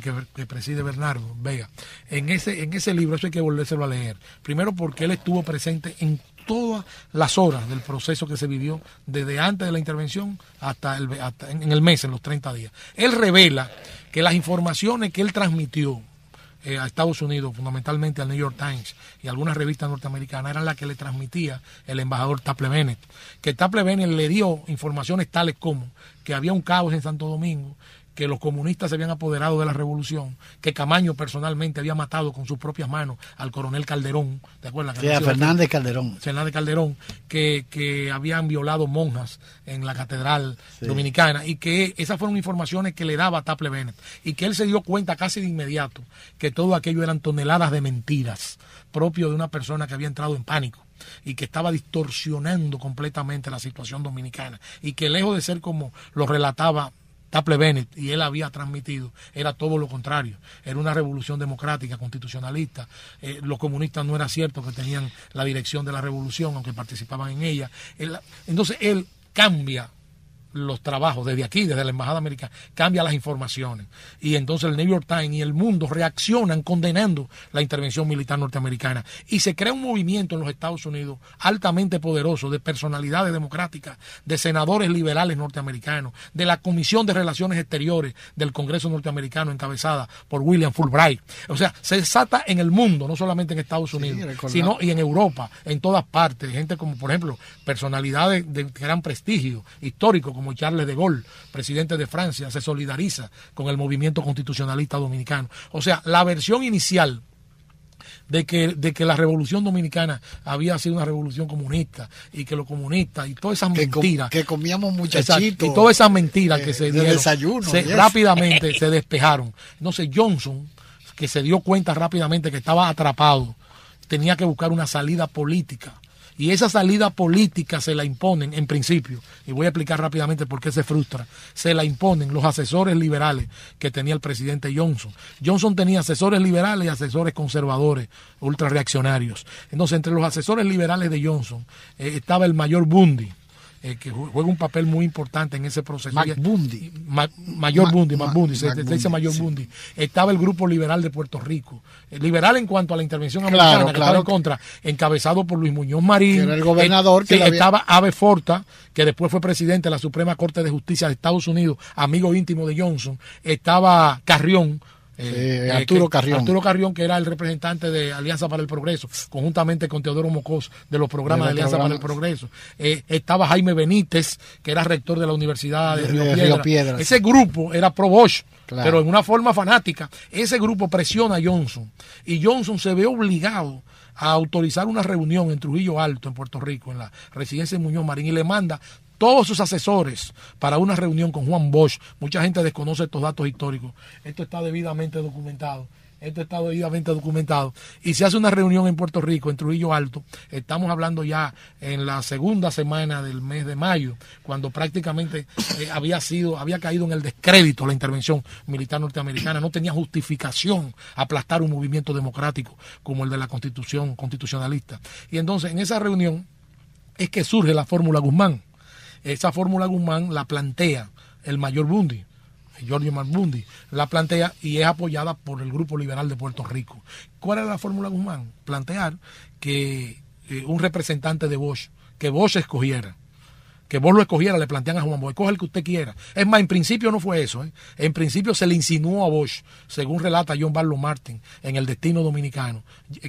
Que, preside Bernardo Vega. En ese, en ese libro eso hay que volvérselo a leer. Primero porque él estuvo presente en todas las horas del proceso que se vivió desde antes de la intervención hasta, el, hasta en el mes, en los 30 días. Él revela que las informaciones que él transmitió eh, a Estados Unidos, fundamentalmente al New York Times y algunas revistas norteamericanas, eran las que le transmitía el embajador Taple Bennett. Que Taple Bennett le dio informaciones tales como que había un caos en Santo Domingo, que los comunistas se habían apoderado de la revolución, que Camaño personalmente había matado con sus propias manos al coronel Calderón, ¿te acuerdas? Sí, a Fernández Calderón. Fernández Calderón, que, que habían violado monjas en la catedral dominicana y que esas fueron informaciones que le daba Taple Bennett y que él se dio cuenta casi de inmediato que todo aquello eran toneladas de mentiras propio de una persona que había entrado en pánico y que estaba distorsionando completamente la situación dominicana y que lejos de ser como lo relataba Taple Bennett y él había transmitido era todo lo contrario. Era una revolución democrática, constitucionalista. Eh, los comunistas no era cierto que tenían la dirección de la revolución, aunque participaban en ella. entonces él cambia los trabajos desde aquí, desde la Embajada Americana, cambia las informaciones. Y entonces el New York Times y el mundo reaccionan condenando la intervención militar norteamericana. Y se crea un movimiento en los Estados Unidos altamente poderoso de personalidades democráticas, de senadores liberales norteamericanos, de la Comisión de Relaciones Exteriores del Congreso norteamericano encabezada por William Fulbright. O sea, se desata en el mundo, no solamente en Estados Unidos, sino y en Europa, en todas partes. Gente como, por ejemplo, personalidades de gran prestigio histórico, como como Charles de Gaulle, presidente de Francia, se solidariza con el movimiento constitucionalista dominicano. O sea, la versión inicial de que, de que la revolución dominicana había sido una revolución comunista y que los comunistas y todas esas mentiras. que comíamos muchachitos. y todas esas mentiras que se dieron. Desayuno, rápidamente se despejaron. No sé, Johnson, que se dio cuenta rápidamente que estaba atrapado, tenía que buscar una salida política Y esa salida política se la imponen, en principio, y voy a explicar rápidamente por qué se frustra, se la imponen los asesores liberales que tenía el presidente Johnson. Johnson tenía asesores liberales y asesores conservadores, ultra reaccionarios. Entonces, entre los asesores liberales de Johnson eh, estaba el mayor Bundy, eh, que juega un papel muy importante en ese proceso. Mac Bundy. mayor Bundy, Mac Bundy, se, dice Mayor Bundy. Estaba el Grupo Liberal de Puerto Rico. Eh, liberal en cuanto a la intervención americana, que estaba en contra, encabezado por Luis Muñoz Marín. Que era el gobernador. que estaba Ave Forta, que después fue presidente de la Suprema Corte de Justicia de Estados Unidos, amigo íntimo de Johnson. Estaba Carrión, eh, Arturo Carrión. Arturo Carrión, que era el representante de Alianza para el Progreso, conjuntamente con Teodoro Mocos de los programas de, Alianza para el Progreso. Eh, estaba Jaime Benítez, que era rector de la Universidad de, Río, Piedra. Ese grupo era pro Bosch, pero en una forma fanática. Ese grupo presiona a Johnson y Johnson se ve obligado a autorizar una reunión en Trujillo Alto, en Puerto Rico, en la residencia de Muñoz Marín, y le manda todos sus asesores para una reunión con Juan Bosch. Mucha gente desconoce estos datos históricos. Esto está debidamente documentado. Esto está debidamente documentado. Y se hace una reunión en Puerto Rico, en Trujillo Alto. Estamos hablando ya en la segunda semana del mes de mayo, cuando prácticamente eh, había sido, había caído en el descrédito la intervención militar norteamericana. No tenía justificación aplastar un movimiento democrático como el de la constitución constitucionalista. Y entonces en esa reunión es que surge la fórmula Guzmán esa fórmula Guzmán la plantea el mayor Bundy, Giorgio Bundy, la plantea y es apoyada por el Grupo Liberal de Puerto Rico. ¿Cuál era la fórmula Guzmán? Plantear que eh, un representante de Bosch, que Bosch escogiera, que vos lo escogiera, le plantean a Juan Bosch, coge el que usted quiera. Es más, en principio no fue eso. ¿eh? En principio se le insinuó a Bosch, según relata John Barlow Martin en El Destino Dominicano,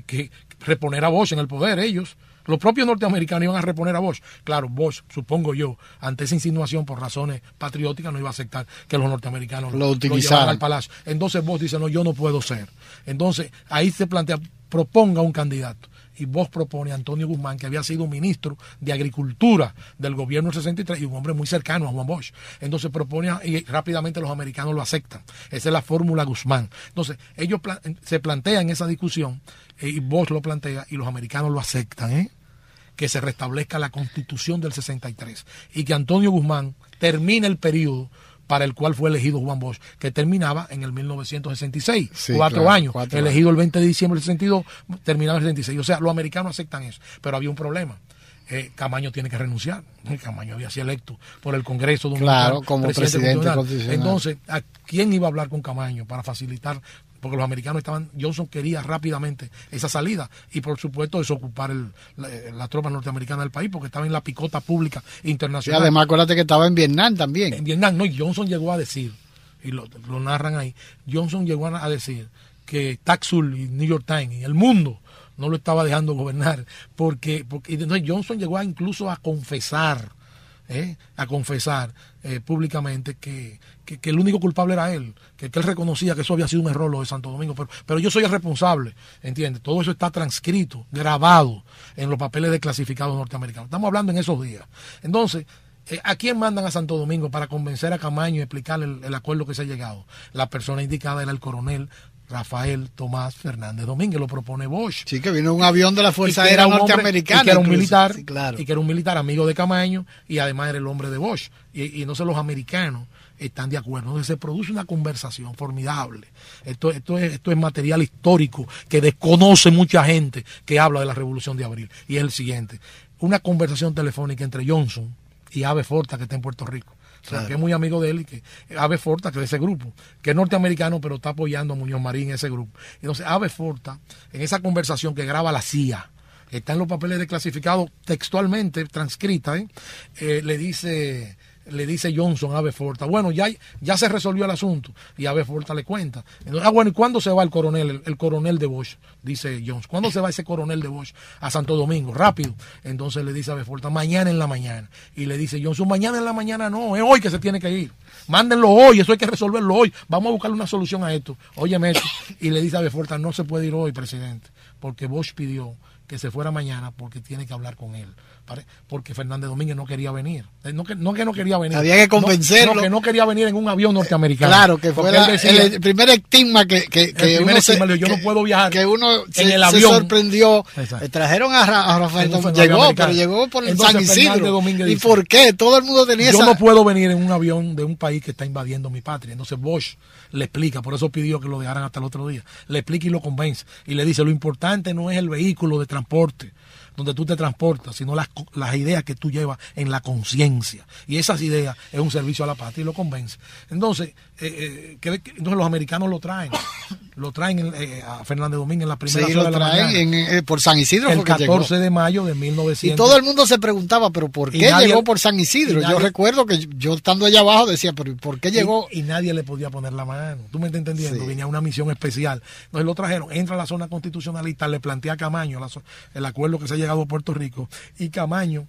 que reponer a Bosch en el poder ellos los propios norteamericanos iban a reponer a Bosch. Claro, Bosch, supongo yo, ante esa insinuación por razones patrióticas, no iba a aceptar que los norteamericanos lo, utilizaran al palacio. Entonces Bosch dice, no, yo no puedo ser. Entonces ahí se plantea, proponga un candidato y vos propone a Antonio Guzmán, que había sido ministro de Agricultura del gobierno 63 y un hombre muy cercano a Juan Bosch. Entonces propone y rápidamente los americanos lo aceptan. Esa es la fórmula Guzmán. Entonces ellos se plantean esa discusión eh, y vos lo plantea y los americanos lo aceptan. ¿eh? Que se restablezca la constitución del 63 y que Antonio Guzmán termine el periodo para el cual fue elegido Juan Bosch, que terminaba en el 1966, cuatro años, elegido el 20 de diciembre del 62, terminaba en el 66. O sea, los americanos aceptan eso, pero había un problema. Eh, Camaño tiene que renunciar. Camaño había sido electo por el Congreso Claro, como presidente, presidente Entonces, ¿a quién iba a hablar con Camaño para facilitar porque los americanos estaban, Johnson quería rápidamente esa salida y por supuesto desocupar el, la, tropa norteamericana del país porque estaba en la picota pública internacional. Y además acuérdate que estaba en Vietnam también. En Vietnam, no, y Johnson llegó a decir, y lo, narran ahí, Johnson llegó a decir que Taxul y New York Times y el mundo no lo estaba dejando gobernar porque, porque Johnson llegó incluso a confesar ¿eh? a confesar eh, públicamente que, el único culpable era él, que, él reconocía que eso había sido un error lo de Santo Domingo, pero, pero yo soy el responsable, ¿entiendes? Todo eso está transcrito, grabado en los papeles de clasificados norteamericanos. Estamos hablando en esos días. Entonces, eh, ¿A quién mandan a Santo Domingo para convencer a Camaño y explicarle el, el, acuerdo que se ha llegado? La persona indicada era el coronel Rafael Tomás Fernández Domínguez, lo propone Bosch. Sí, que vino un avión de la Fuerza Aérea Norteamericana. y que era un militar, y que era un militar amigo de Camaño y además era el hombre de Bosch. Y, y no sé, los americanos están de acuerdo. Entonces se produce una conversación formidable. Esto, esto, es, esto es material histórico que desconoce mucha gente que habla de la Revolución de Abril. Y es el siguiente. Una conversación telefónica entre Johnson y Ave Forta, que está en Puerto Rico que es muy amigo de él y que Ave Forta, que es de ese grupo, que es norteamericano, pero está apoyando a Muñoz Marín en ese grupo. Entonces, Ave Forta, en esa conversación que graba la CIA, está en los papeles de clasificado textualmente, transcrita, ¿eh? Eh, le dice le dice Johnson a Ave Forta, bueno, ya, ya se resolvió el asunto. Y Ave Forta le cuenta. ah, bueno, ¿y cuándo se va el coronel, el, coronel de Bosch? Dice Johnson. ¿Cuándo se va ese coronel de Bosch a Santo Domingo? Rápido. Entonces le dice a Ave Forta, mañana en la mañana. Y le dice Johnson, mañana en la mañana no, es hoy que se tiene que ir. Mándenlo hoy, eso hay que resolverlo hoy. Vamos a buscarle una solución a esto. Óyeme Y le dice a Ave Forta, no se puede ir hoy, presidente, porque Bosch pidió que se fuera mañana porque tiene que hablar con él porque Fernández Domínguez no quería venir. Eh, no que no, que no quería venir. Había que convencerlo. No, que no quería venir en un avión norteamericano. Claro, que fue el, primer estigma que, que, que uno se, yo no puedo viajar que uno en el avión. se sorprendió. Eh, trajeron a, Rafael Domínguez. Llegó, pero llegó por San Isidro. ¿Y por qué? Todo el mundo tenía Yo no puedo venir en un avión de un país que está invadiendo mi patria. Entonces Bosch le explica, por eso pidió que lo dejaran hasta el otro día. Le explica y lo convence. Y le dice, lo importante no es el vehículo de transporte transporte donde tú te transportas, sino las, las ideas que tú llevas en la conciencia. Y esas ideas es un servicio a la patria y lo convence. Entonces, eh, eh, entonces los americanos lo traen. Lo traen eh, a Fernández Domínguez en la primera sí, lo traen por San Isidro. El 14 de mayo de 1900. Y todo el mundo se preguntaba, pero ¿por qué llegó por San Isidro? yo recuerdo que yo estando allá abajo decía, pero ¿por qué llegó? Y, nadie le podía poner la mano. ¿Tú me estás entendiendo? Sí. Venía una misión especial. Entonces lo trajeron, entra a la zona constitucionalista, le plantea a Camaño el acuerdo que se llegado a Puerto Rico y Camaño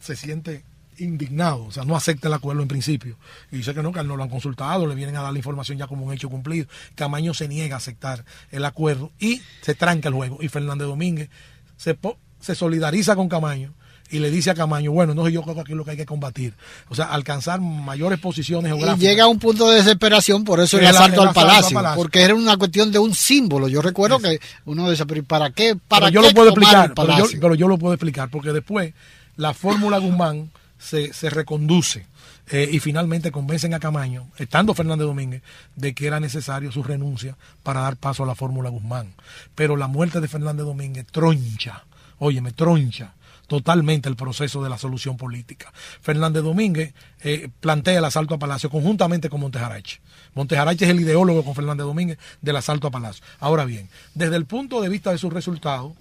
se siente indignado, o sea, no acepta el acuerdo en principio. Y dice que no, que no lo han consultado, le vienen a dar la información ya como un hecho cumplido. Camaño se niega a aceptar el acuerdo y se tranca el juego. Y Fernández Domínguez se, se solidariza con Camaño y le dice a Camaño, bueno, no yo creo que aquí es lo que hay que combatir. O sea, alcanzar mayores posiciones geográficas. Y llega a un punto de desesperación, por eso el asalto, al, palacio, porque era una cuestión de un símbolo. Yo recuerdo que uno dice, pero ¿para qué? ¿Para yo lo puedo explicar, pero yo, pero yo, lo puedo explicar, porque después la fórmula Guzmán se, se reconduce. Eh, y finalmente convencen a Camaño, estando Fernández Domínguez, de que era necesario su renuncia para dar paso a la fórmula Guzmán. Pero la muerte de Fernández Domínguez troncha, óyeme, troncha totalmente el proceso de la solución política. Fernández Domínguez eh, plantea el asalto a Palacio conjuntamente con Montejarache. Montejarache es el ideólogo con Fernández Domínguez del asalto a Palacio. Ahora bien, desde el punto de vista de sus resultados,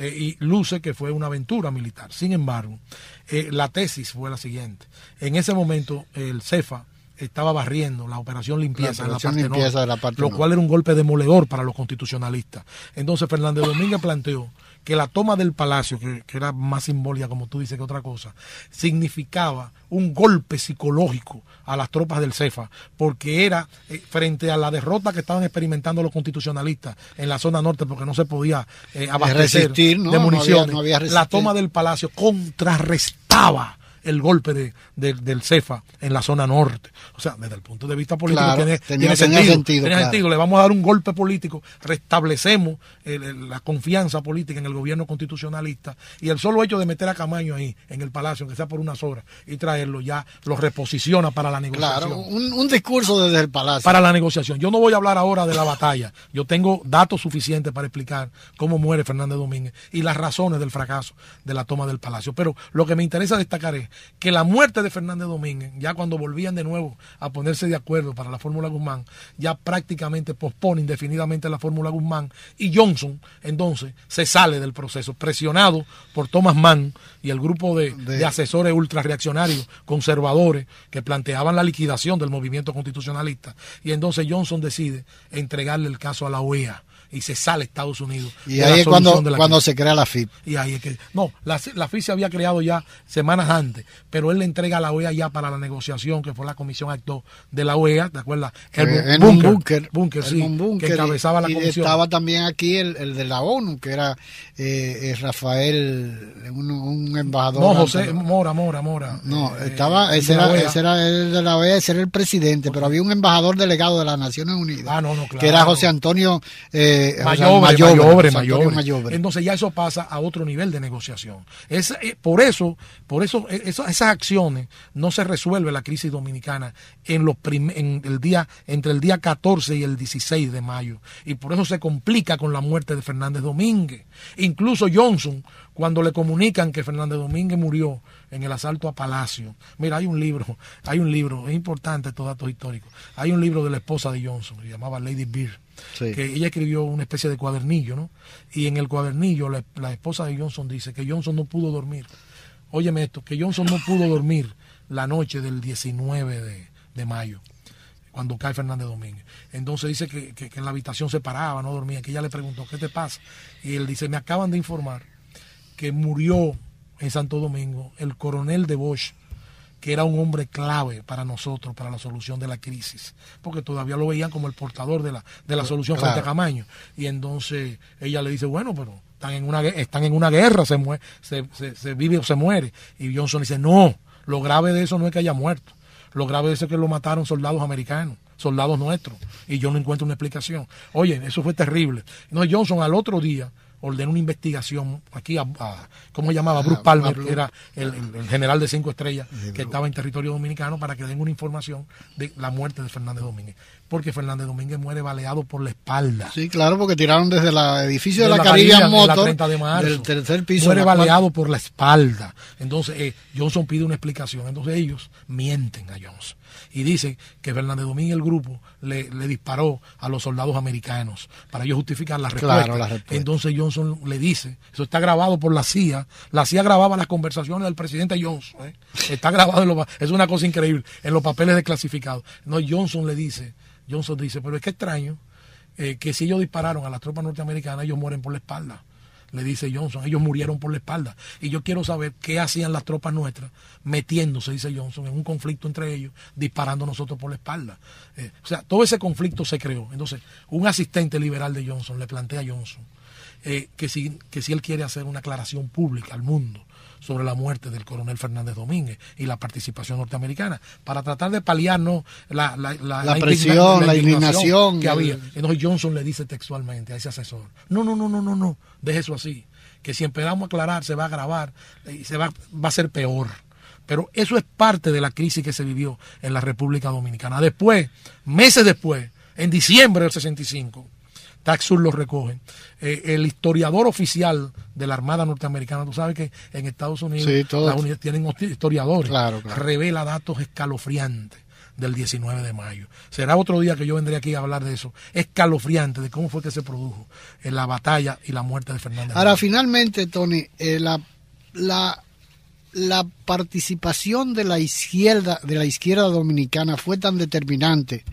eh, y luce que fue una aventura militar. Sin embargo, eh, la tesis fue la siguiente. En ese momento el CEFA estaba barriendo la operación limpieza, en, la parte de la parte lo cual era un golpe demoledor para los constitucionalistas. Entonces Fernández Domínguez planteó que la toma del palacio, que, era más simbólica como tú dices que otra cosa, significaba un golpe psicológico a las tropas del CEFA, porque era eh, frente a la derrota que estaban experimentando los constitucionalistas en la zona norte, porque no se podía eh, abastecer de municiones, la toma del palacio contrarrestaba el golpe de, del CEFA en la zona norte. O sea, desde el punto de vista político tiene, sentido. Le vamos a dar un golpe político, restablecemos la confianza política en el gobierno constitucionalista y el solo hecho de meter a Camaño ahí, en el palacio, aunque sea por unas horas, y traerlo ya lo reposiciona para la negociación. Claro, un, discurso desde el palacio. Para la negociación. Yo no voy a hablar ahora de la batalla. Yo tengo datos suficientes para explicar cómo muere Fernández Domínguez y las razones del fracaso de la toma del palacio. Pero lo que me interesa destacar es que la muerte de Fernández Domínguez, ya cuando volvían de nuevo a ponerse de acuerdo para la Fórmula Guzmán, ya prácticamente pospone indefinidamente la Fórmula Guzmán y Johnson entonces se sale del proceso, presionado por Thomas Mann y el grupo de, de... de asesores ultrarreaccionarios, conservadores, que planteaban la liquidación del movimiento constitucionalista. Y entonces Johnson decide entregarle el caso a la OEA y se sale Estados Unidos. Y ahí es cuando, cuando se crea la FIP. Y ahí es que, no, la, la FIP se había creado ya semanas antes, pero él le entrega a la OEA ya para la negociación, que fue la comisión acto de la OEA, ¿te acuerdas? El Bunker, Bunker, sí, que encabezaba la comisión. estaba también aquí el, el, de la ONU, que era eh, eh Rafael, un, un, embajador. No, José Mora, Mora, Mora. No, eh, estaba, ese era, ese era, el de la OEA, ese era el presidente, pero había un embajador delegado de las Naciones Unidas, ah, no, no, claro. que era José Antonio eh, mayobre, mayobre, Entonces ya eso pasa a otro nivel de negociación. Es, eh, por eso, por eso, eh, esas acciones no se resuelve la crisis dominicana en los en el día, entre el día 14 y el 16 de mayo. Y por eso se complica con la muerte de Fernández Domínguez. Incluso Johnson, cuando le comunican que Fernández Domínguez murió en el asalto a Palacio. Mira, hay un libro, hay un libro, es importante estos datos históricos. Hay un libro de la esposa de Johnson, se llamaba Lady Beer que ella escribió una especie de cuadernillo, ¿no? Y en el cuadernillo la, esposa de Johnson dice que Johnson no pudo dormir. Óyeme esto, que Johnson no pudo dormir la noche del 19 de, de mayo cuando cae Fernández Domínguez. Entonces dice que, que, en la habitación se paraba, no dormía, que ella le preguntó, ¿qué te pasa? Y él dice, me acaban de informar que murió en Santo Domingo el coronel de Bosch, que era un hombre clave para nosotros, para la solución de la crisis, porque todavía lo veían como el portador de la, de la solución frente a Camaño. Y entonces ella le dice, bueno, pero están en una, están en una guerra, se, muere, se, se, vive o se muere. Y Johnson dice, no, lo grave de eso no es que haya muerto, lo grave de eso es que lo mataron soldados americanos soldados nuestros y yo no encuentro una explicación. Oye, eso fue terrible. No, Johnson al otro día ordenó una investigación aquí a, ¿cómo se llamaba? Bruce Palmer, que era el, general de cinco estrellas que estaba en territorio dominicano para que den una información de la muerte de Fernández Domínguez. Porque Fernández Domínguez muere baleado por la espalda. Sí, claro, porque tiraron desde el edificio de, la, Caribbean Motor, del tercer piso. Muere baleado por la espalda. Entonces, eh, Johnson pide una explicación. Entonces ellos mienten a Johnson y dice que Fernández Domínguez el grupo le, disparó a los soldados americanos para ellos justificar la respuesta. Entonces Johnson le dice, eso está grabado por la CIA, la CIA grababa las conversaciones del presidente Johnson, ¿eh? está grabado, en es una cosa increíble, en los papeles desclasificados. No, Johnson le dice, Johnson dice, pero es que extraño eh, que si ellos dispararon a las tropas norteamericanas, ellos mueren por la espalda le dice Johnson. Ellos murieron por la espalda. Y yo quiero saber qué hacían las tropas nuestras metiéndose, dice Johnson, en un conflicto entre ellos, disparando nosotros por la espalda. Eh, o sea, todo ese conflicto se creó. Entonces, un asistente liberal de Johnson le plantea a Johnson eh, que, si, que si él quiere hacer una aclaración pública al mundo sobre la muerte del coronel Fernández Domínguez y la participación norteamericana, para tratar de paliar la, la, la, presión, la, indignación que había. Entonces Johnson le dice textualmente a ese asesor, no, no, no, no, no, no, deje eso así, que si empezamos a aclarar se va a agravar y se va, va a ser peor. Pero eso es parte de la crisis que se vivió en la República Dominicana. Después, meses después, en diciembre del 65, Taxus lo recoge. Eh, el historiador oficial de la Armada Norteamericana, tú sabes que en Estados Unidos las unidades tienen historiadores, revela datos escalofriantes del 19 de mayo. Será otro día que yo vendré aquí a hablar de eso, escalofriante, de cómo fue que se produjo en la batalla y la muerte de Fernández. Ahora, finalmente, Tony, eh, la, la, la participación de la izquierda, de la izquierda dominicana fue tan determinante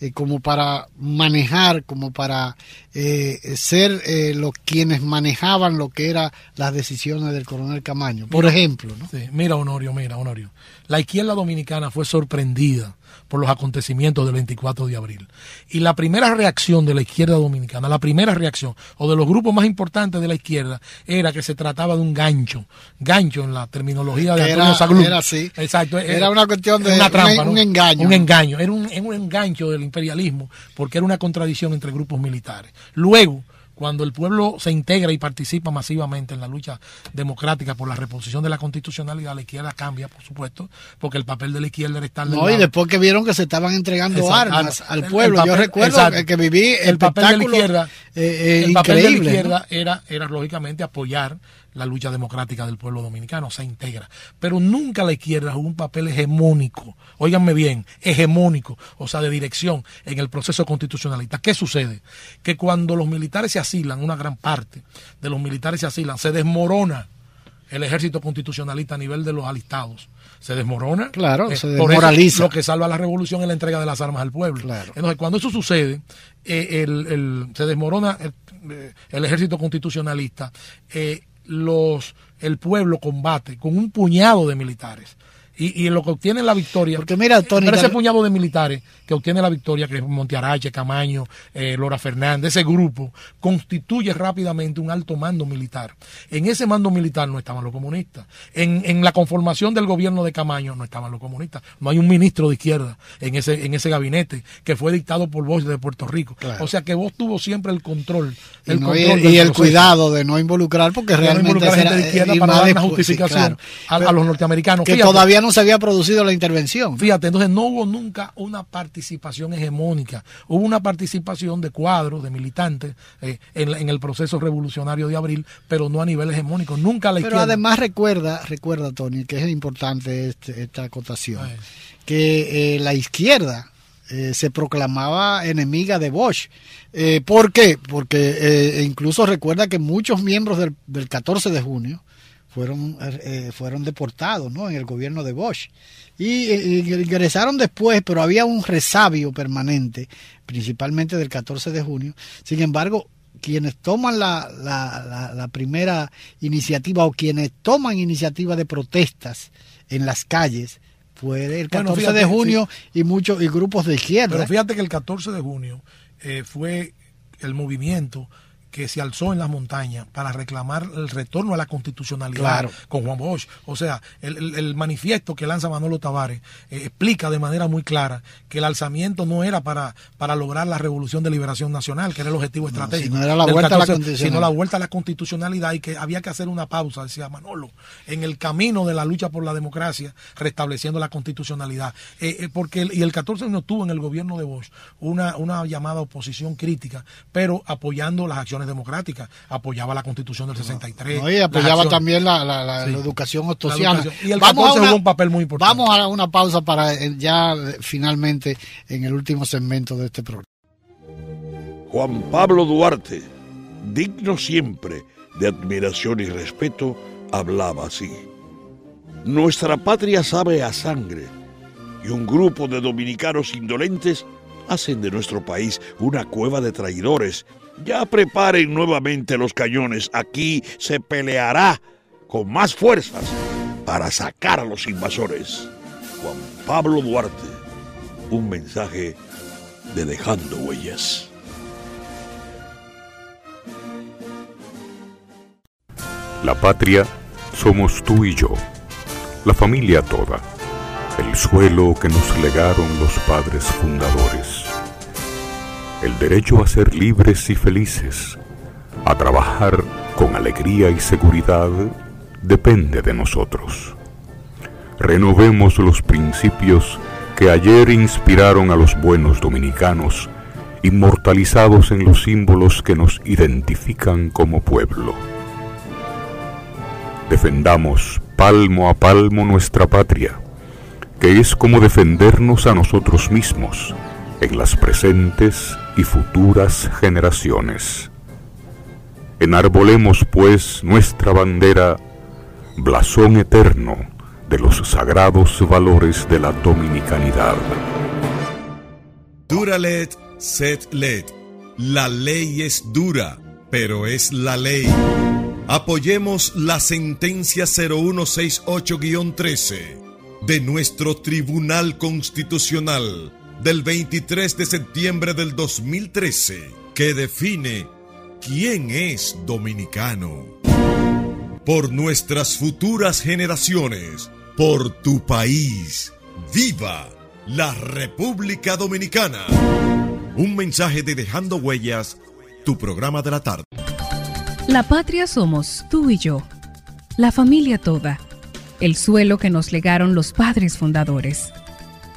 eh, como para manejar, como para eh, ser eh, los quienes manejaban lo que eran las decisiones del coronel Camaño, por ejemplo. ¿no? mira, Honorio, mira, Honorio. La izquierda dominicana fue sorprendida por los acontecimientos del 24 de abril. Y la primera reacción de la izquierda dominicana, la primera reacción, o de los grupos más importantes de la izquierda, era que se trataba de un gancho. Gancho en la terminología de Antonio Saglum. Era así. Exacto. Era, una cuestión de una trampa, un, engaño. Un engaño. Era un, un engancho del imperialismo, porque era una contradicción entre grupos militares. Luego, cuando el pueblo se integra y participa masivamente en la lucha democrática por la reposición de la constitucionalidad, la izquierda cambia, por supuesto, porque el papel de la izquierda era estar... No, y después que vieron que se estaban entregando armas al pueblo. Yo recuerdo que, viví el papel de la izquierda, eh, eh, el papel de la izquierda era, era lógicamente apoyar la lucha democrática del pueblo dominicano, se integra. Pero nunca la izquierda jugó un papel hegemónico, óiganme bien, hegemónico, o sea, de dirección en el proceso constitucionalista. ¿Qué sucede? Que cuando los militares se asilan, una gran parte de los militares se asilan, se desmorona el ejército constitucionalista a nivel de los alistados. Se desmorona. Claro, eh, se desmoraliza. lo que salva la revolución es la entrega de las armas al pueblo. Entonces, cuando eso sucede, eh, el, se desmorona el, eh, el ejército constitucionalista, los, el pueblo combate con un puñado de militares y, y lo que obtiene la victoria. Porque mira, Tony. ese puñado de militares que obtiene la victoria, que es Montearache, Camaño, eh, Lora Fernández, ese grupo, constituye rápidamente un alto mando militar. En ese mando militar no estaban los comunistas. En, en la conformación del gobierno de Camaño no estaban los comunistas. No hay un ministro de izquierda en ese, en ese gabinete que fue dictado por vos de Puerto Rico. O sea que vos tuvo siempre el control. El y, el cuidado de no involucrar, porque realmente. No gente de izquierda para dar una justificación a, los norteamericanos. Que todavía no se había producido la intervención. Fíjate, entonces no hubo nunca una participación hegemónica, hubo una participación de cuadros, de militantes eh, en, el proceso revolucionario de abril, pero no a nivel hegemónico, nunca la Pero además recuerda, recuerda Tony, que es importante este, esta acotación, que eh, la izquierda eh, se proclamaba enemiga de Bosch. ¿Por qué? Porque incluso recuerda que muchos miembros del, del 14 de junio fueron, eh, fueron deportados ¿no? en el gobierno de Bosch. Y, ingresaron después, pero había un resabio permanente, principalmente del 14 de junio. Sin embargo, quienes toman la, la, la, primera iniciativa o quienes toman iniciativa de protestas en las calles puede. El 14 de junio y muchos y grupos de izquierda. Pero fíjate que el 14 de junio eh, fue el movimiento que se alzó en las montañas para reclamar el retorno a la constitucionalidad con Juan Bosch. O sea, el, manifiesto que lanza Manolo Tavares eh, explica de manera muy clara que el alzamiento no era para, para lograr la revolución de liberación nacional, que era el objetivo estratégico. sino era la vuelta a la sino la vuelta a la constitucionalidad y que había que hacer una pausa, decía Manolo, en el camino de la lucha por la democracia, restableciendo la constitucionalidad. Eh, eh, porque y el 14 de junio tuvo en el gobierno de Bosch una, una llamada oposición crítica, pero apoyando las acciones democrática, apoyaba la constitución del 63. y apoyaba también la, educación ostosiana. Y el vamos a un papel muy importante. Vamos a una pausa para eh, ya eh, finalmente en el último segmento de este programa. Juan Pablo Duarte, digno siempre de admiración y respeto, hablaba así. Nuestra patria sabe a sangre y un grupo de dominicanos indolentes hacen de nuestro país una cueva de traidores ya preparen nuevamente los cañones. Aquí se peleará con más fuerzas para sacar a los invasores. Juan Pablo Duarte, un mensaje de Dejando Huellas. La patria somos tú y yo, la familia toda, el suelo que nos legaron los padres fundadores el derecho a ser libres y felices, a trabajar con alegría y seguridad, depende de nosotros. Renovemos los principios que ayer inspiraron a los buenos dominicanos, inmortalizados en los símbolos que nos identifican como pueblo. Defendamos palmo a palmo nuestra patria, que es como defendernos a nosotros mismos en las presentes y futuras generaciones. Enarbolemos pues nuestra bandera, blasón eterno de los sagrados valores de la dominicanidad. Duralet, set let. La ley es dura, pero es la ley. Apoyemos la sentencia 0168-13 de nuestro Tribunal Constitucional del 23 de septiembre del 2013 que define quién es dominicano. Por nuestras futuras generaciones, por tu país, viva la República Dominicana. Un mensaje de Dejando Huellas, tu programa de la tarde. La patria somos tú y yo, la familia toda, el suelo que nos legaron los padres fundadores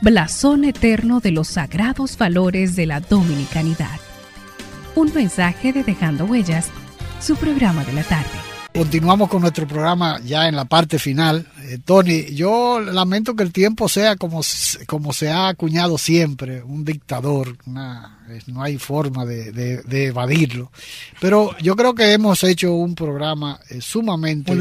blasón eterno de los sagrados valores de la dominicanidad. Un mensaje de Dejando Huellas, su programa de la tarde. Continuamos con nuestro programa ya en la parte final. Eh, Tony, yo lamento que el tiempo sea como, como se ha acuñado siempre, un dictador, una no hay forma de, evadirlo. Pero yo creo que hemos hecho un programa eh, sumamente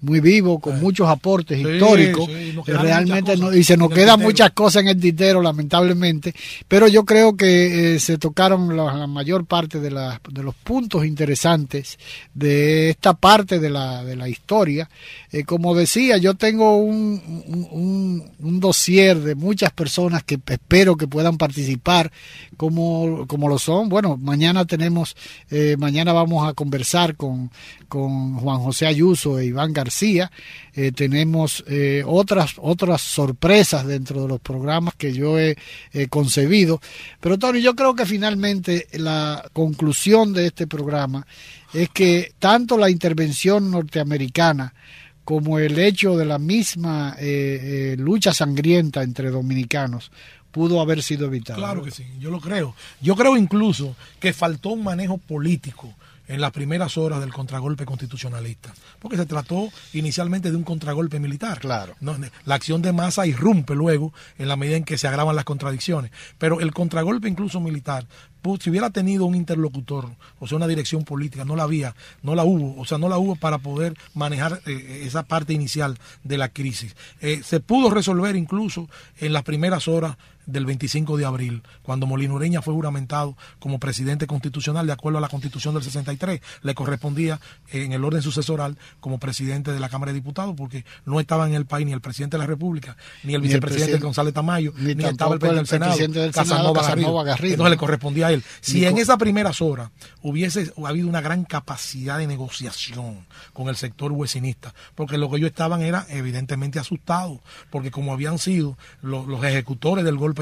muy vivo, con muchos aportes históricos. realmente y se nos quedan muchas cosas en el tintero, lamentablemente. Pero yo creo que eh, se tocaron la, mayor parte de, de los puntos interesantes de esta parte de la, de la historia. Eh, como decía, yo tengo un, un, un dossier de muchas personas que espero que puedan participar como como, lo son. Bueno, mañana tenemos, eh, mañana vamos a conversar con, con Juan José Ayuso e Iván García. Eh, tenemos otras, otras sorpresas dentro de los programas que yo he concebido. Pero Tony, yo creo que finalmente la conclusión de este programa es que tanto la intervención norteamericana como el hecho de la misma lucha sangrienta entre dominicanos pudo haber sido evitado. Claro que sí, yo lo creo. Yo creo incluso que faltó un manejo político en las primeras horas del contragolpe constitucionalista, porque se trató inicialmente de un contragolpe militar. Claro. La acción de masa irrumpe luego en la medida en que se agravan las contradicciones, pero el contragolpe incluso militar si hubiera tenido un interlocutor, o sea, una dirección política, no la había, no la hubo, o sea, no la hubo para poder manejar eh, esa parte inicial de la crisis. Eh, se pudo resolver incluso en las primeras horas del 25 de abril, cuando Molino Ureña fue juramentado como presidente constitucional de acuerdo a la constitución del 63, le correspondía en el orden sucesoral como presidente de la Cámara de Diputados, porque no estaba en el país ni el presidente de la República, ni el vicepresidente González Tamayo, ni, estaba el presidente del Senado, del Casanova, Garrido. Entonces le correspondía a él. Si en esas primeras horas hubiese habido una gran capacidad de negociación con el sector huesinista, porque lo que ellos estaban era evidentemente asustados, porque como habían sido los, los ejecutores del golpe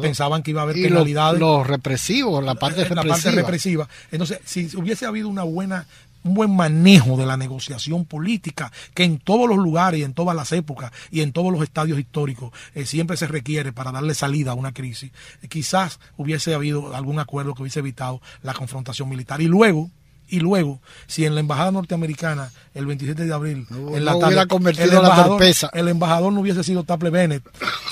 pensaban que iba a haber penalidades. Los, represivos, la parte represiva. La parte represiva. Entonces, si hubiese habido una buena un buen manejo de la negociación política, que en todos los lugares y en todas las épocas y en todos los estadios históricos eh, siempre se requiere para darle salida a una crisis, eh, quizás hubiese habido algún acuerdo que hubiese evitado la confrontación militar. Y luego, y luego, si en la embajada norteamericana el 27 de abril en la tarde, convertido el, embajador, la el embajador no hubiese sido Taple Bennett,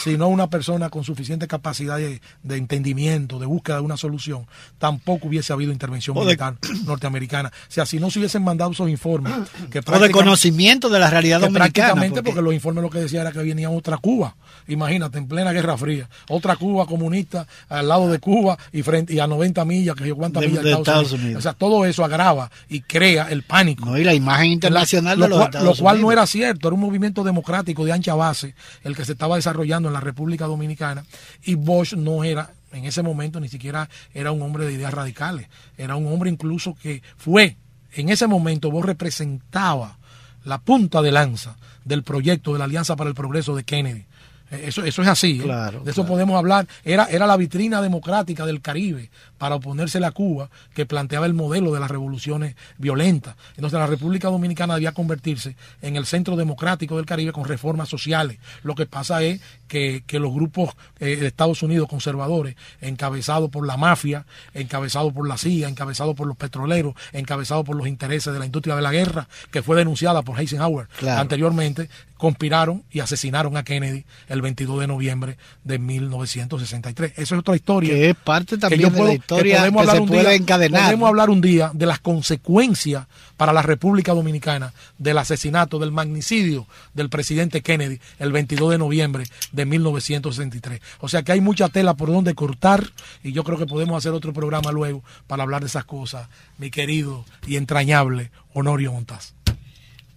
sino una persona con suficiente capacidad de, entendimiento, de búsqueda de una solución, tampoco hubiese habido intervención militar norteamericana. O sea, si no se hubiesen mandado esos informes. Que o de conocimiento de la realidad dominicana. Prácticamente porque... los informes lo que decía era que venía otra Cuba. Imagínate, en plena Guerra Fría. Otra Cuba comunista al lado de Cuba y, frente, y a 90 millas, que yo cuántas millas de Estados, Unidos. O sea, todo eso agrava y crea el pánico. No, y la imagen internacional lo, de los cual, lo cual no era cierto, era un movimiento democrático de ancha base el que se estaba desarrollando en la República Dominicana y Bosch no era en ese momento ni siquiera era un hombre de ideas radicales, era un hombre incluso que fue, en ese momento Bosch representaba la punta de lanza del proyecto de la Alianza para el Progreso de Kennedy. Eso, eso es así. ¿eh? de eso podemos hablar. Era, era la vitrina democrática del Caribe para oponerse a Cuba que planteaba el modelo de las revoluciones violentas. Entonces la República Dominicana debía convertirse en el centro democrático del Caribe con reformas sociales. Lo que pasa es que, los grupos eh, de Estados Unidos conservadores, encabezados por la mafia, encabezados por la CIA, encabezados por los petroleros, encabezados por los intereses de la industria de la guerra, que fue denunciada por Eisenhower anteriormente, conspiraron y asesinaron a Kennedy el 22 de noviembre de 1963. Eso es otra historia. Que es parte también de la historia que, podemos hablar un día, encadenar. Podemos hablar un día de las consecuencias para la República Dominicana del asesinato, del magnicidio del presidente Kennedy el 22 de noviembre de 1963. O sea que hay mucha tela por donde cortar y yo creo que podemos hacer otro programa luego para hablar de esas cosas, mi querido y entrañable Honorio Montaz.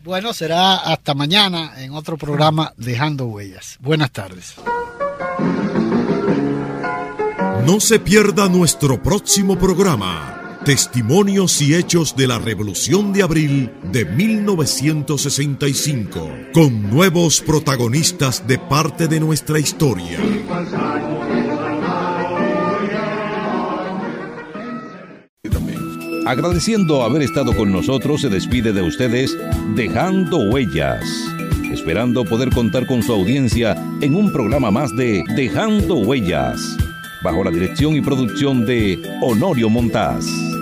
Bueno, será hasta mañana en otro programa Dejando Huellas. Buenas tardes. No se pierda nuestro próximo programa. Testimonios y hechos de la Revolución de Abril de 1965, con nuevos protagonistas de parte de nuestra historia. Agradeciendo haber estado con nosotros, se despide de ustedes dejando huellas, esperando poder contar con su audiencia en un programa más de Dejando Huellas, bajo la dirección y producción de Honorio Montaz.